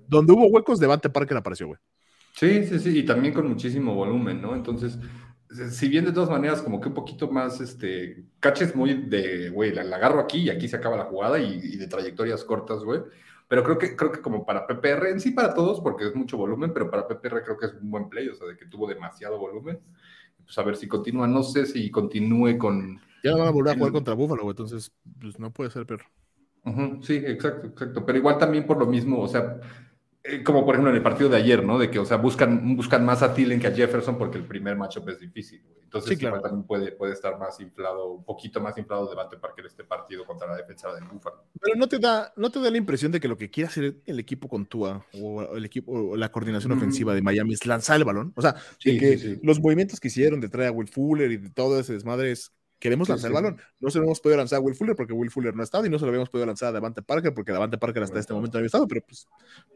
donde hubo huecos, Devante Parker apareció, güey. Sí, sí, sí. Y también con muchísimo volumen, ¿no? Entonces si bien de todas maneras como que un poquito más, este, caches muy de, güey, la, agarro aquí y aquí se acaba la jugada y, de trayectorias cortas, güey. Pero creo que, creo que como para PPR, en sí para todos, porque es mucho volumen, pero para PPR creo que es un buen play, o sea, de que tuvo demasiado volumen. Pues a ver si continúa, no sé si continúe con... Ya van a volver a jugar contra Búfalo, güey, entonces pues no puede ser peor. sí, exacto, exacto. Pero igual también por lo mismo, o sea, eh, como por ejemplo en el partido de ayer, ¿no? De que, o sea, buscan, buscan más a Thielen que a Jefferson porque el primer matchup es difícil, Entonces, igual también puede, puede estar más inflado, un poquito más inflado Devante Parker este partido contra la defensa de Buffalo. Pero no te da, no te da la impresión de que lo que quiere hacer el equipo con Tua o el equipo o la coordinación ofensiva de Miami es lanzar el balón. O sea, que los movimientos que hicieron de traer a Will Fuller y de todo ese desmadre es queremos lanzar el balón. No se lo hemos podido lanzar a Will Fuller porque Will Fuller no ha estado y no se lo habíamos podido lanzar a Davante Parker porque Davante Parker hasta este momento no había estado, pero pues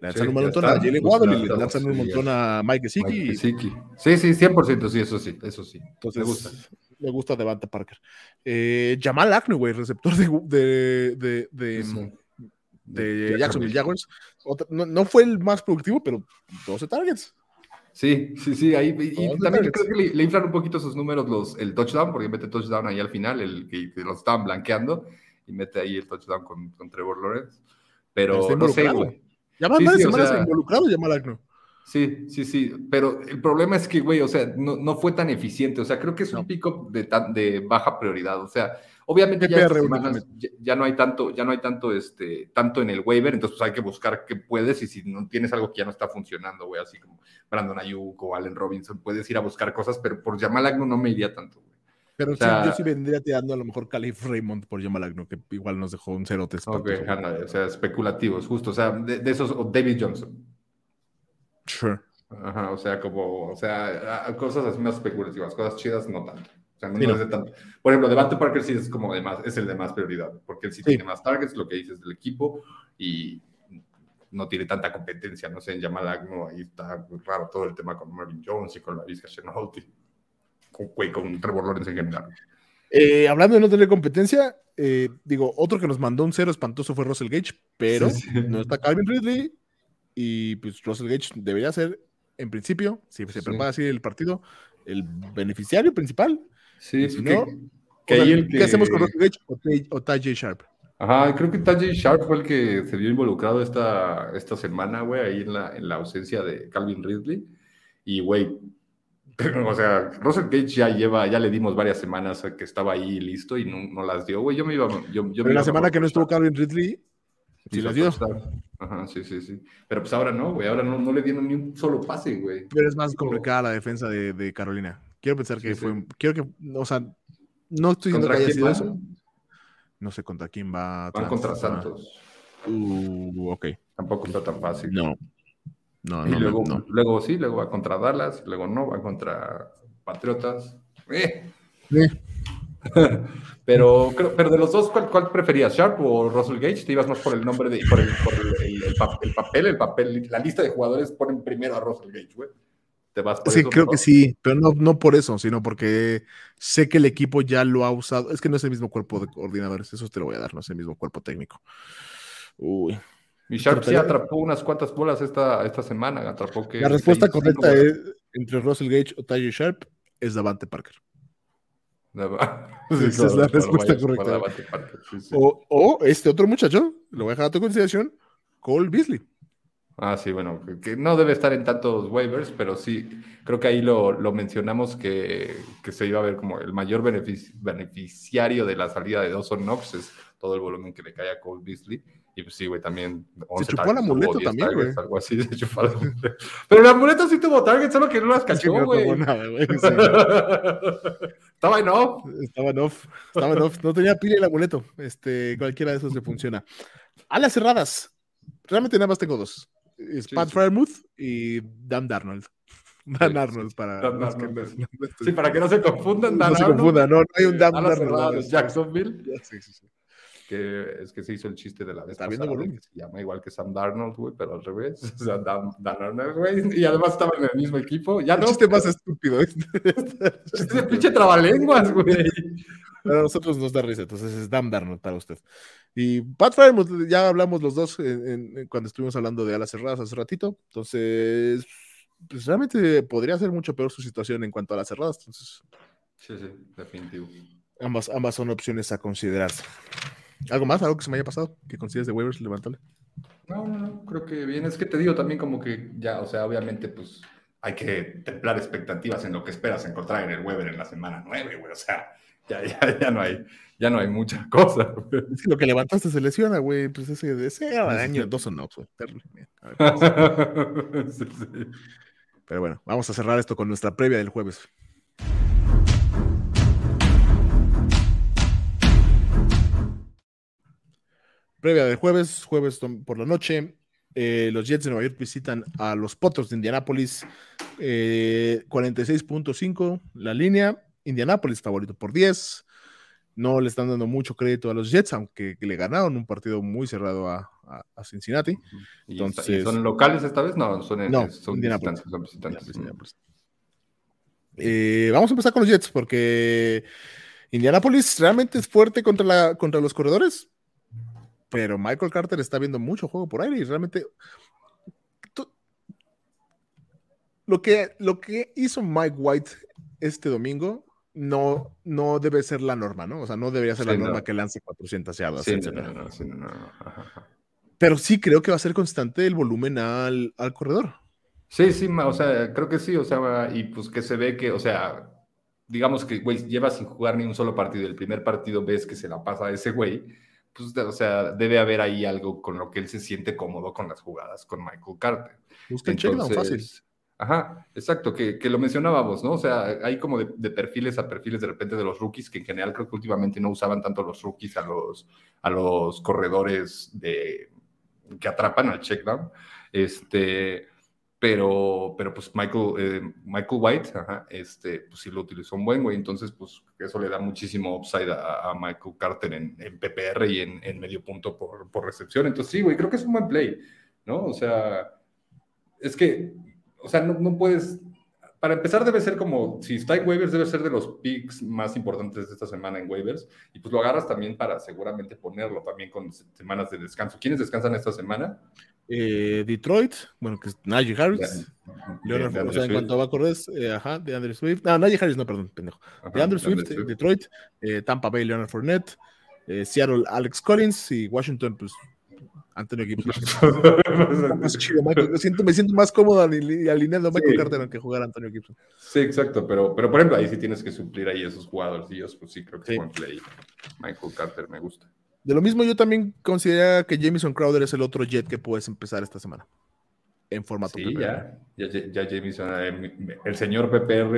le lanzan un montón a Jalen Waddle y le lanzan un montón a Mike Gesicki. Sí, sí, 100%, sí, eso sí, eso sí. Entonces, me gusta. Me gusta Davante Parker. Eh, Jamal Agnew, güey, receptor de, de, de, de, Jacksonville Jaguars. no, no, fue el más productivo, pero 12 targets. Sí, sí, sí, ahí, y, también creo que le, inflan un poquito sus números los, el touchdown, porque mete touchdown ahí al final, el que, los estaban blanqueando, y mete ahí el touchdown con, con Trevor Lawrence. Pero no sé, güey. Ya más de semanas involucrado ya Malagno. Sí, sí, sí, pero el problema es que, güey, o sea, no, no fue tan eficiente, o sea, creo que es un pick-up de, de baja prioridad, o sea, Obviamente ya, ya, no hay tanto, ya no hay tanto, este, tanto en el waiver, entonces pues hay que buscar qué puedes y si no tienes algo que ya no está funcionando, güey, así como Brandon Ayuk o Allen Robinson, puedes ir a buscar cosas, pero por Jamal Agno no me iría tanto, güey. Pero yo sí vendría tirando a lo mejor Calif Raymond por Jamal Agno, que igual nos dejó un cero test. Ok, o sea, especulativos, justo, o sea, de, esos, o David Johnson. Sure. Ajá, o sea, como, o sea, cosas así más especulativas, cosas chidas no tanto. O sea, no, es de tanto. Por ejemplo, Devante Parker sí es como de más, es el de más prioridad, porque él sí, tiene más targets, lo que dices del equipo, y no tiene tanta competencia, no sé, en Yamal ahí está raro todo el tema con Marvin Jones y con la Vizca Chenault con, con Trevor Lawrence en general. Eh, hablando de no tener competencia, eh, digo, otro que nos mandó un cero espantoso fue Russell Gage, pero no está Calvin Ridley y pues Russell Gage debería ser, en principio, si se prepara así el partido, el beneficiario principal. Sí, si no, ¿qué hacemos con Gage o, Tajay Sharp? Ajá, creo que Tajay Sharp fue el que se vio involucrado esta, esta semana, güey, ahí en la, en la ausencia de Calvin Ridley. Y, güey, o sea, Russell Gage ya lleva, ya le dimos varias semanas que estaba ahí listo y no, no las dio, güey. Yo me iba. Yo, yo Pero la semana que no estuvo Calvin Ridley, sí las dio. Ajá, sí, sí, sí. Pero pues ahora no, güey. Ahora no, no le dieron ni un solo pase, güey. Pero es más complicada la defensa de, de Carolina. Quiero pensar que fue. Quiero que. O sea, no estoy diciendo que haya sido eso. No sé contra quién va. Van contra Santos. Uh, ok. Tampoco está tan fácil. No. No, y no, luego, no. luego sí, luego va contra Dallas, luego no, va contra Patriotas. Eh. pero, pero de los dos, ¿cuál, ¿cuál, preferías? ¿Sharp o Russell Gage? ¿Te ibas más por el nombre de por el, por el, el, papel, el papel, la lista de jugadores ponen primero a Russell Gage, güey? Sí, creo que sí, pero no, no por eso, sino porque sé que el equipo ya lo ha usado. Es que no es el mismo cuerpo de coordinadores, eso te lo voy a dar, no es el mismo cuerpo técnico. Uy. Y Sharp sí atrapó unas cuantas bolas esta, esta semana. Atrapó que la respuesta correcta es, entre Russell Gage o Ty Sharp es Davante Parker. esa es la respuesta correcta. o, o, este otro muchacho, lo voy a dejar a tu consideración, Cole Beasley. Ah, sí, bueno, que no debe estar en tantos waivers, pero sí, creo que ahí lo, lo mencionamos que, que, se iba a ver como el mayor beneficiario de la salida de Dawson Knox es todo el volumen que le cae a Cole Beasley. Y pues sí, güey, también. Se chupó la amuleto también, güey. Algo así, se chupó la Pero la amuleto sí tuvo target, solo que no las cachó, güey. No Estaba en off. Estaba en off. Estaba en off. No tenía pila el amuleto. Este, cualquiera de esos le funciona. Alas cerradas. Realmente nada más tengo dos es Pat sí, y Dan Darnold. Dan Arnold para. sí, para que no se confundan. Dan no se confundan, no, no hay un Dan Arnold. Jacksonville. Sí, sí, sí. Que es que se hizo el chiste de la vez Está viendo volumen. se llama igual que Sam Darnold, güey, pero al revés. O sea, Dan, Dan Arnold, güey. Y además estaban en el mismo equipo. Ya el no. chiste más estúpido. Este pinche trabalenguas, güey. A nosotros nos da risa, entonces es Darnold para usted. Y Pat Fairmouth, ya hablamos los dos cuando estuvimos hablando de alas cerradas hace ratito. Entonces, pues realmente podría ser mucho peor su situación en cuanto a las cerradas. Entonces, sí, sí, definitivo. Ambas, ambas son opciones a considerarse. ¿Algo más? ¿Algo que se me haya pasado? ¿Que consideres de waivers levantable? No, no, no, creo que bien. Es que te digo también como que ya, o sea, obviamente, pues hay que templar expectativas en lo que esperas encontrar en el waiver en la semana 9, güey. O sea, ya, ya, ya no hay ya no hay mucha cosa. Es que lo que levantaste se lesiona, güey. Pues ese, ese año, dos o no, güey. Pero bueno, vamos a cerrar esto con nuestra previa del jueves. Previa del jueves, jueves por la noche. Eh, los Jets de Nueva York visitan a los Potros de Indianápolis. 46.5 eh, la línea. Indianápolis favorito por 10. no le están dando mucho crédito a los Jets, aunque le ganaron un partido muy cerrado a, Cincinnati. Entonces, ¿Son locales esta vez? No, son, no, son visitantes. Eh, vamos a empezar con los Jets, porque Indianapolis realmente es fuerte contra, la, contra los corredores, pero Michael Carter está viendo mucho juego por aire y realmente lo que, lo que hizo Mike White este domingo no, no debe ser la norma, ¿no? O sea, no debería ser la norma que lance 400 yardas, sí, Pero sí creo que va a ser constante el volumen al, al corredor. Sí, sí, o sea, creo que sí, o sea, y pues que se ve que, o sea, digamos que, güey, lleva sin jugar ni un solo partido, el primer partido ves que se la pasa a ese güey, pues, o sea, debe haber ahí algo con lo que él se siente cómodo con las jugadas con Michael Carter. Busca Entonces, fácil. Ajá, exacto, que, que, lo mencionábamos, ¿no? O sea, hay como de, perfiles a perfiles de repente de los rookies, que en general creo que últimamente no usaban tanto los rookies a los, a los corredores de, que atrapan al checkdown. Este, pero, pero pues Michael, eh, Michael White, este, pues sí lo utilizó un buen güey, entonces pues eso le da muchísimo upside a, Michael Carter en, en, PPR y en, en medio punto por, por, recepción, entonces sí, güey, creo que es un buen play, ¿no? O sea, es que, o sea, no, no puedes, para empezar debe ser como, si está en waivers, debe ser de los picks más importantes de esta semana en waivers, y pues lo agarras también para seguramente ponerlo también con semanas de descanso. ¿Quiénes descansan esta semana? Eh, Detroit, bueno, que es Najee Harris. Leonard, o sea, en cuanto va a correr, eh, ajá, de Andrew Swift. No, Najee Harris, no, perdón, pendejo. de Andrew Swift, Detroit, eh, Tampa Bay, Leonard Fournette, eh, Seattle, Alex Collins y Washington, pues Antonio Gibson. más chido, Michael. Me siento, me siento más cómodo alineando a Michael Carter aunque jugar Antonio Gibson. Sí, exacto, pero, pero por ejemplo, ahí sí tienes que suplir ahí esos jugadores. Y pues sí, creo que es buen play. Michael Carter me gusta. De lo mismo, yo también considero que Jamison Crowder es el otro jet que puedes empezar esta semana. En formato sí, Ya, ya, Jamison, eh, el, señor PPR,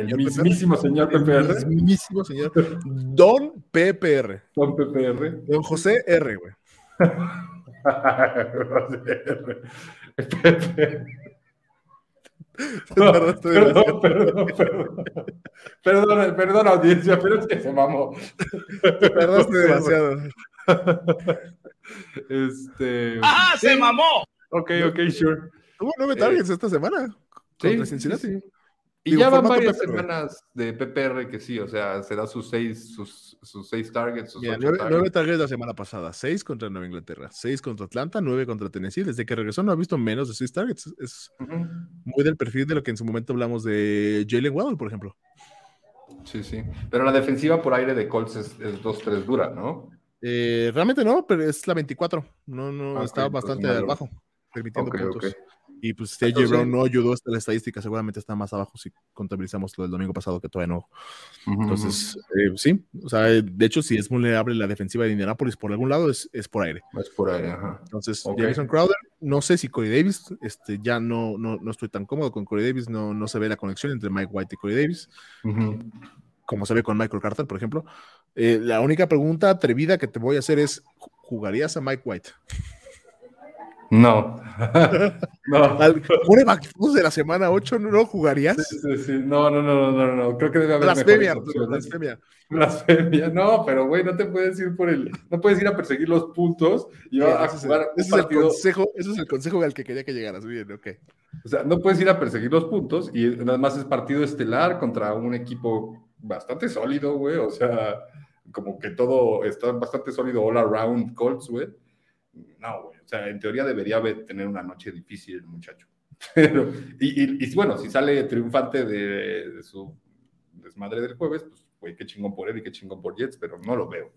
el, mismísimo señor PPR. El mismísimo señor. Don PPR. Don PPR. Don José R, güey. perdón, perdón, perdón, perdón, perdón, audiencia, pero es que se mamó. Perdón, demasiado. Este. ¡Ah, se mamó! Ok, ok, sure. Tuvo nueve targets esta semana. Sí, Cincinnati. Y ya van varias semanas de PPR que sí, o sea, se da sus seis, sus, sus seis targets. Sus nueve, targets. la semana pasada, seis contra Nueva Inglaterra, seis contra Atlanta, nueve contra Tennessee. Desde que regresó no ha visto menos de seis targets. Es muy del perfil de lo que en su momento hablamos de Jalen Waddle, por ejemplo. Sí, sí. Pero la defensiva por aire de Colts es, es 2-3 dura, ¿no? Eh, realmente no, pero es la 24. No, no, estaba bastante abajo, permitiendo puntos. Y pues TJ Brown no ayudó hasta la estadística, seguramente está más abajo si contabilizamos lo del domingo pasado que todavía no. Entonces, eh, sí, o sea, de hecho, si es vulnerable la defensiva de Indianapolis por algún lado, es, es por aire. Es por aire, ajá. Entonces, Jason Crowder, no sé si Corey Davis, este, ya no, no, no estoy tan cómodo con Corey Davis, no, no se ve la conexión entre Mike White y Corey Davis, como se ve con Michael Carter, por ejemplo. Eh, la única pregunta atrevida que te voy a hacer es, ¿jugarías a Mike White? No. no. Al de la semana 8 no jugarías. Sí, sí, sí. No, no, no, no, no, Creo que debe haber. Blasfemia, blasfemia. Blasfemia. No, pero güey, no te puedes ir por el. No puedes ir a perseguir los puntos y a jugar. Ese, es el consejo, ese es el consejo al que quería que llegaras. Bien, ok. O sea, no puedes ir a perseguir los puntos y nada más es partido estelar contra un equipo bastante sólido, güey. O sea, como que todo está bastante sólido all around Colts, güey. No, güey. O sea, en teoría debería tener una noche difícil el muchacho. Pero, y, y, bueno, si sale triunfante de, su desmadre del jueves, pues, güey, qué chingón por él y qué chingón por Jets, pero no lo veo.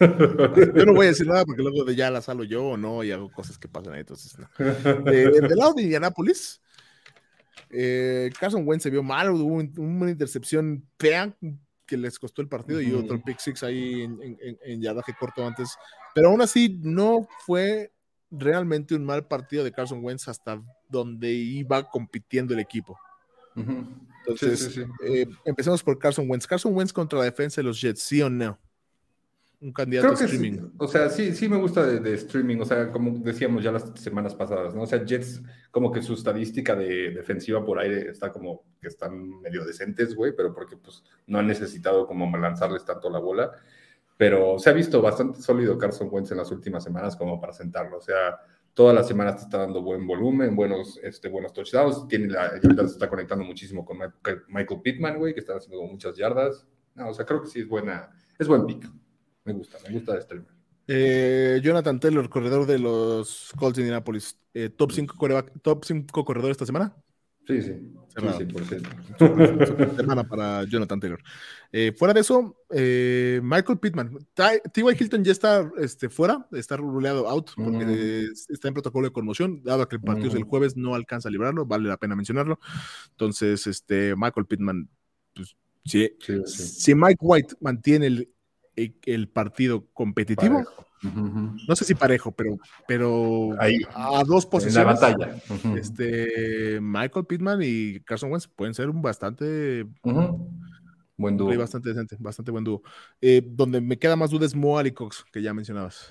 Yo no voy a decir nada porque luego de ya la salo yo o no y hago cosas que pasan ahí. Entonces, no. eh, del lado de Indianapolis, eh, Carson Wentz se vio mal, hubo una intercepción que les costó el partido y otro pick six ahí en, en, en, yardaje corto antes. Pero aún así no fue realmente un mal partido de Carson Wentz hasta donde iba compitiendo el equipo. Entonces, eh, empecemos por Carson Wentz. Carson Wentz contra la defensa de los Jets, ¿sí o no? un candidato a streaming. o sea, sí, sí me gusta de, streaming. O sea, como decíamos ya las semanas pasadas, ¿no? O sea, Jets, como que su estadística de defensiva por aire está como que están medio decentes, güey, pero porque pues no han necesitado como lanzarles tanto la bola. Pero se ha visto bastante sólido Carson Wentz en las últimas semanas como para sentarlo. O sea, todas las semanas te está dando buen volumen, buenos, este, buenos touchdowns. Tiene la, se está conectando muchísimo con Michael Pittman, güey, que está haciendo muchas yardas. No, o sea, creo que sí es buena, es buen pick. Me gusta, me gusta este eh, Jonathan Taylor, corredor de los Colts de Indianapolis. Eh, top 5 top cinco corredores esta semana. Sí, sí. Sí, por semana para Jonathan Taylor. Eh, fuera de eso, eh, Michael Pittman. T.Y. Hilton ya está este, fuera, está ruleado out porque mm. está en protocolo de conmoción. Dado que el partido es el mm. jueves, no alcanza a librarlo, vale la pena mencionarlo. Entonces, este, Michael Pittman, pues, si, si Mike White mantiene el, el partido competitivo, no sé si parejo, pero, pero a dos posiciones. En la batalla. este, Michael Pittman y Carson Wentz pueden ser un bastante. Buen dúo. Bastante decente, bastante buen dúo. Eh, donde me queda más duda es Mo Cox, que ya mencionabas.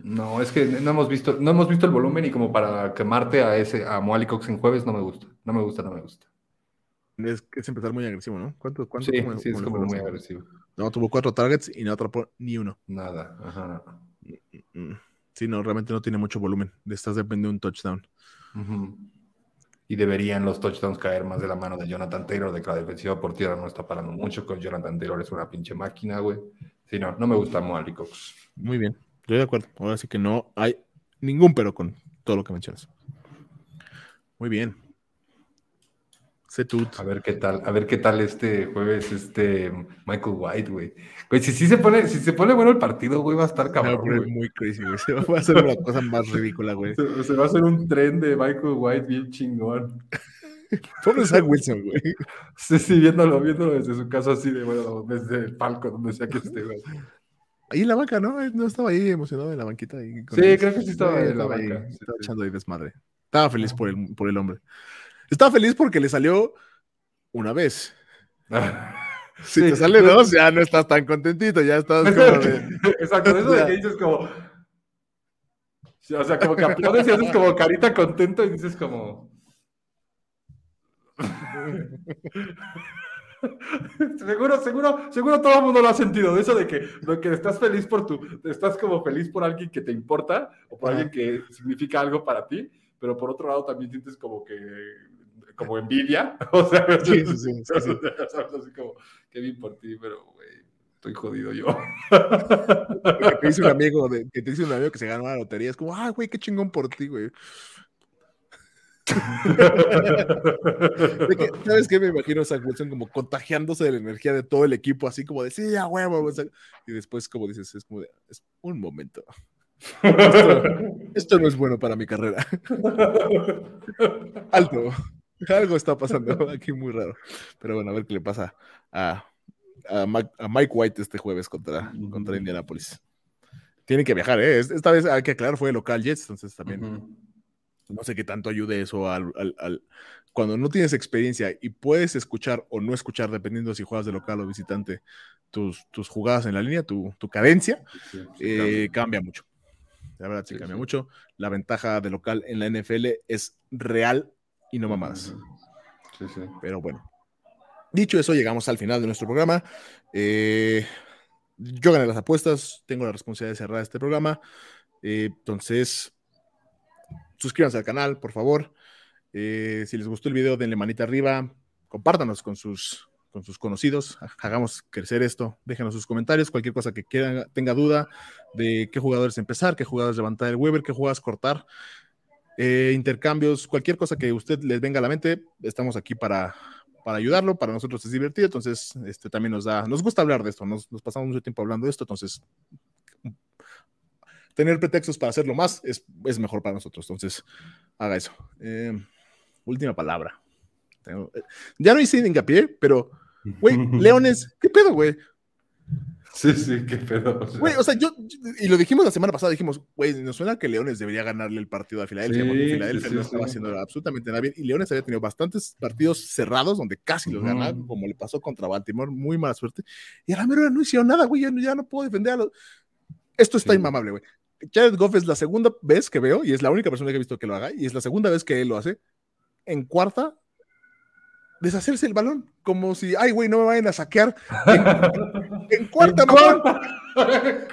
No, es que no hemos visto, no hemos visto el volumen y como para quemarte a ese, a Mo Cox en jueves no me gusta. No me gusta, no me gusta. Es, es empezar muy agresivo, ¿no? ¿Cuánto, cuánto sí, sí, es como muy agresivo. No, tuvo cuatro targets y no atrapó ni uno. Nada, ajá. Mm, mm, sí, no, realmente no tiene mucho volumen. Estás dependiendo de un touchdown. Y deberían los touchdowns caer más de la mano de Jonathan Taylor, de que la defensiva por tierra no está parando mucho. Con Jonathan Taylor es una pinche máquina, güey. Sí, no, no me gusta Moali Cox. Muy bien, estoy de acuerdo. Ahora sí que no hay ningún pero con todo lo que mencionas. Muy bien. A ver qué tal, a ver qué tal este jueves este Michael White, güey. Güey, si, si se pone, si se pone bueno el partido, güey, va a estar cabrón. muy crazy, güey. Se va a hacer una cosa más ridícula, güey. Se, va a hacer un tren de Michael White bien chingón. Pobre Zach Wilson, güey. Sí, sí, viéndolo, viéndolo desde su casa así de, bueno, desde el palco, donde sea que esté, güey. Ahí en la banca, ¿no? No estaba ahí emocionado en la banquita. Ahí sí, creo que sí estaba en la banca. estaba echando ahí desmadre. Estaba feliz por el, por el hombre. Estaba feliz porque le salió una vez. si te sale dos, ya no estás tan contentito, ya estás como de... Exacto, eso de que dices como... O sea, como que aplaudes y haces como carita contento y dices como... seguro, seguro, seguro todo el mundo lo ha sentido, de eso de que, de que estás feliz por tu, estás como feliz por alguien que te importa o por alguien que significa algo para ti, pero por otro lado también sientes como que como envidia. O sea, sí, sí, sí, así como, qué bien por ti, pero, güey, estoy jodido yo. que te dice un amigo, de, que te dice un amigo que se ganó la lotería, es como, ah, güey, qué chingón por ti, güey. ¿Sabes qué? Me imagino a Zach Wilson como contagiándose de la energía de todo el equipo, así como de, sí, ya huevo. Y después, como dices, es como de, es un momento. Esto no es bueno para mi carrera. Alto. Algo está pasando aquí muy raro. Pero bueno, a ver qué le pasa a, a, Mike White este jueves contra, contra Indianapolis. Tiene que viajar, ¿eh? Esta vez hay que aclarar, fue local Jets, entonces también. No sé qué tanto ayude eso al, Cuando no tienes experiencia y puedes escuchar o no escuchar, dependiendo si juegas de local o visitante, tus, tus jugadas en la línea, tu, tu cadencia, eh, cambia. mucho. La verdad, sí, cambia mucho. La ventaja de local en la NFL es real y no mamadas. Sí, sí. Pero bueno. Dicho eso, llegamos al final de nuestro programa. Eh, yo gané las apuestas, tengo la responsabilidad de cerrar este programa. Eh, entonces, suscríbanse al canal, por favor. Eh, si les gustó el video, denle manita arriba. Compártanos con sus, con sus conocidos. Hagamos crecer esto. Déjenos sus comentarios. Cualquier cosa que quieran, tenga duda de qué jugadores empezar, qué jugadores levantar el Weber, qué jugadas cortar. Eh, intercambios, cualquier cosa que usted les venga a la mente, estamos aquí para, para ayudarlo, para nosotros es divertido, entonces este, también nos da, nos gusta hablar de esto, nos, pasamos mucho tiempo hablando de esto, entonces tener pretextos para hacerlo más es, mejor para nosotros, entonces haga eso. Eh, última palabra. ya no hice hincapié, pero, güey, Leones, ¿qué pedo, güey? Sí, sí, qué pedo. Güey, o sea, yo, y lo dijimos la semana pasada, dijimos, güey, nos suena que Leones debería ganarle el partido a Filadelfia, Sí, porque Filadelfia sí, no sí, estaba haciendo absolutamente nada bien, y Leones había tenido bastantes partidos cerrados donde casi los Ujú. ganaba, como le pasó contra Baltimore, muy mala suerte, y a la mera no hicieron nada, güey, ya, no- ya no puedo defender a los... Esto está inmamable, güey. Jared Goff es la segunda vez que veo, y es la única persona que he visto que lo haga, y es la segunda vez que él lo hace, en cuarta, deshacerse el balón, como si, ay, güey, no me vayan a saquear. En, en cuarta, mamón,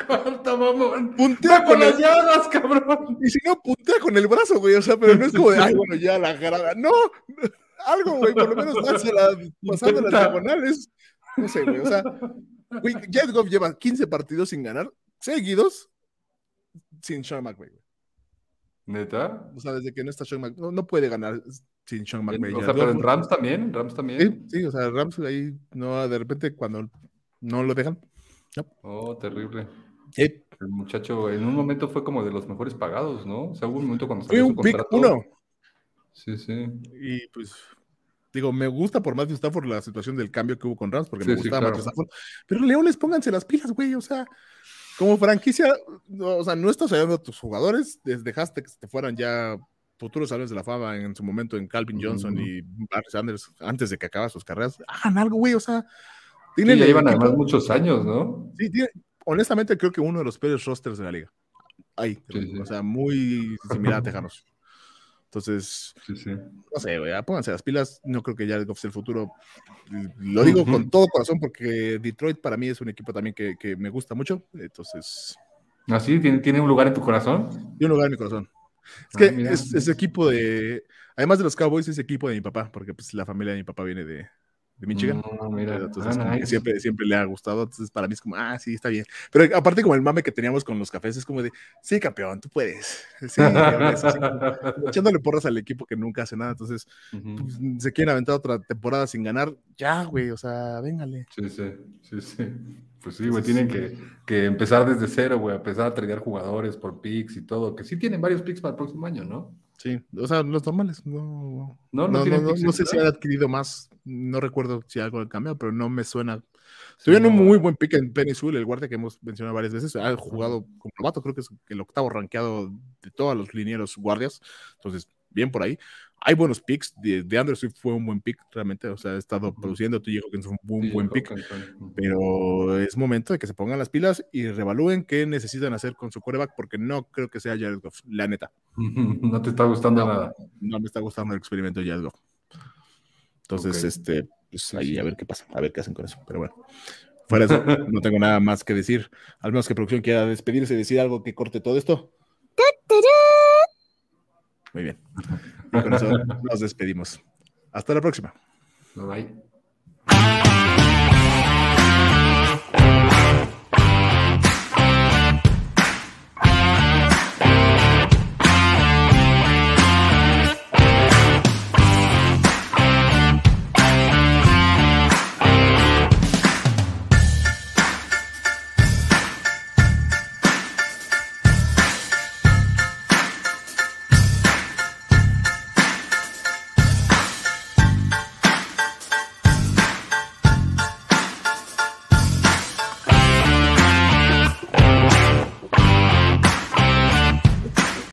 corta, mamón. puntea con las llagas, cabrón. y si no, puntea con el brazo, güey, o sea, pero no es como de, ay, bueno, ya la grada, no, algo, güey, por lo menos dársela pasando las diagonales, no sé, güey, o sea, güey, Jared Goff lleva 15 partidos sin ganar, seguidos, sin Sean McVay, güey. ¿Neta? o sea, desde que no está Sean McVay, no, no puede ganar sin Sean McVay. O sea, pero en Rams también, en Rams también. Sí, sí, o sea, Rams ahí, no, de repente cuando no lo dejan, Oh, terrible. sí, El muchacho en un momento fue como de los mejores pagados, ¿no? O sea, hubo un momento cuando fue salió un su pick contrato. uno, Sí, sí. y pues digo, me gusta por Matthew Stafford la situación del cambio que hubo con Rams, porque Sí, me sí, gustaba claro. Matthew Stafford, pero Leones, pónganse las pilas, güey, o sea, como franquicia, no, o sea, no estás ayudando a tus jugadores, dejaste que se te fueran ya futuros salones de la fama en su momento en Calvin Johnson Ujú. y Barry Sanders antes de que acabaran sus carreras, hagan algo, güey, o sea, Sí, ya el llevan además muchos años, ¿no? Sí, tiene- honestamente creo que uno de los peores rosters de la liga. Ahí, Sí, sí. o sea, muy similar a Tejanos. Entonces, Sí, no sé, güey, pónganse las pilas. No creo que ya Goff sea el futuro. Lo digo con todo corazón porque Detroit para mí es un equipo también que, que me gusta mucho. Entonces, ¿Así? ¿Tiene, ¿Tiene un lugar en tu corazón? y un lugar en mi corazón. Es que es equipo de, además de los Cowboys, es equipo de mi papá, porque pues la familia de mi papá viene de, de Michigan. Mm, mira. Entonces, Ah, como que nice. siempre, siempre le ha gustado. Entonces, para mí es como, ah, sí, está bien. Pero aparte, como el mame que teníamos con los cafés, es como de, sí, campeón, tú puedes. Sí, como echándole porras al equipo que nunca hace nada. Entonces, pues, se quieren aventar otra temporada sin ganar. Ya, güey, o sea, véngale. Sí, sí, sí, sí. Pues sí, güey, tienen que, que empezar desde cero, güey, empezar a tradear jugadores por picks y todo, que sí tienen varios picks para el próximo año, ¿no? Sí, o sea, los normales. No, No, no, no no, sé si han adquirido más. No recuerdo si algo han cambiado, pero no me suena. Tuvieron un muy buen pick en Sewell, el guardia que hemos mencionado varias veces. Ha jugado como novato, creo que es el octavo rankeado de todos los linieros guardias. Entonces, bien por ahí. Hay buenos picks. De, de Andrew Swift fue un buen pick, realmente. O sea, ha estado produciendo. Tú dijo que es un buen, Sí, buen yo pick. Pero es momento de que se pongan las pilas y revalúen qué necesitan hacer con su coreback, porque no creo que sea Jared Goff, la neta. No te está gustando nada. No me está gustando el experimento de Jared Goff. Entonces, este, pues ahí a ver qué pasa, a ver qué hacen con eso. Pero bueno, fuera de eso, no tengo nada más que decir. Al menos que producción quiera despedirse y decir algo que corte todo esto. Muy bien. Y con eso nos despedimos. Hasta la próxima. Bye.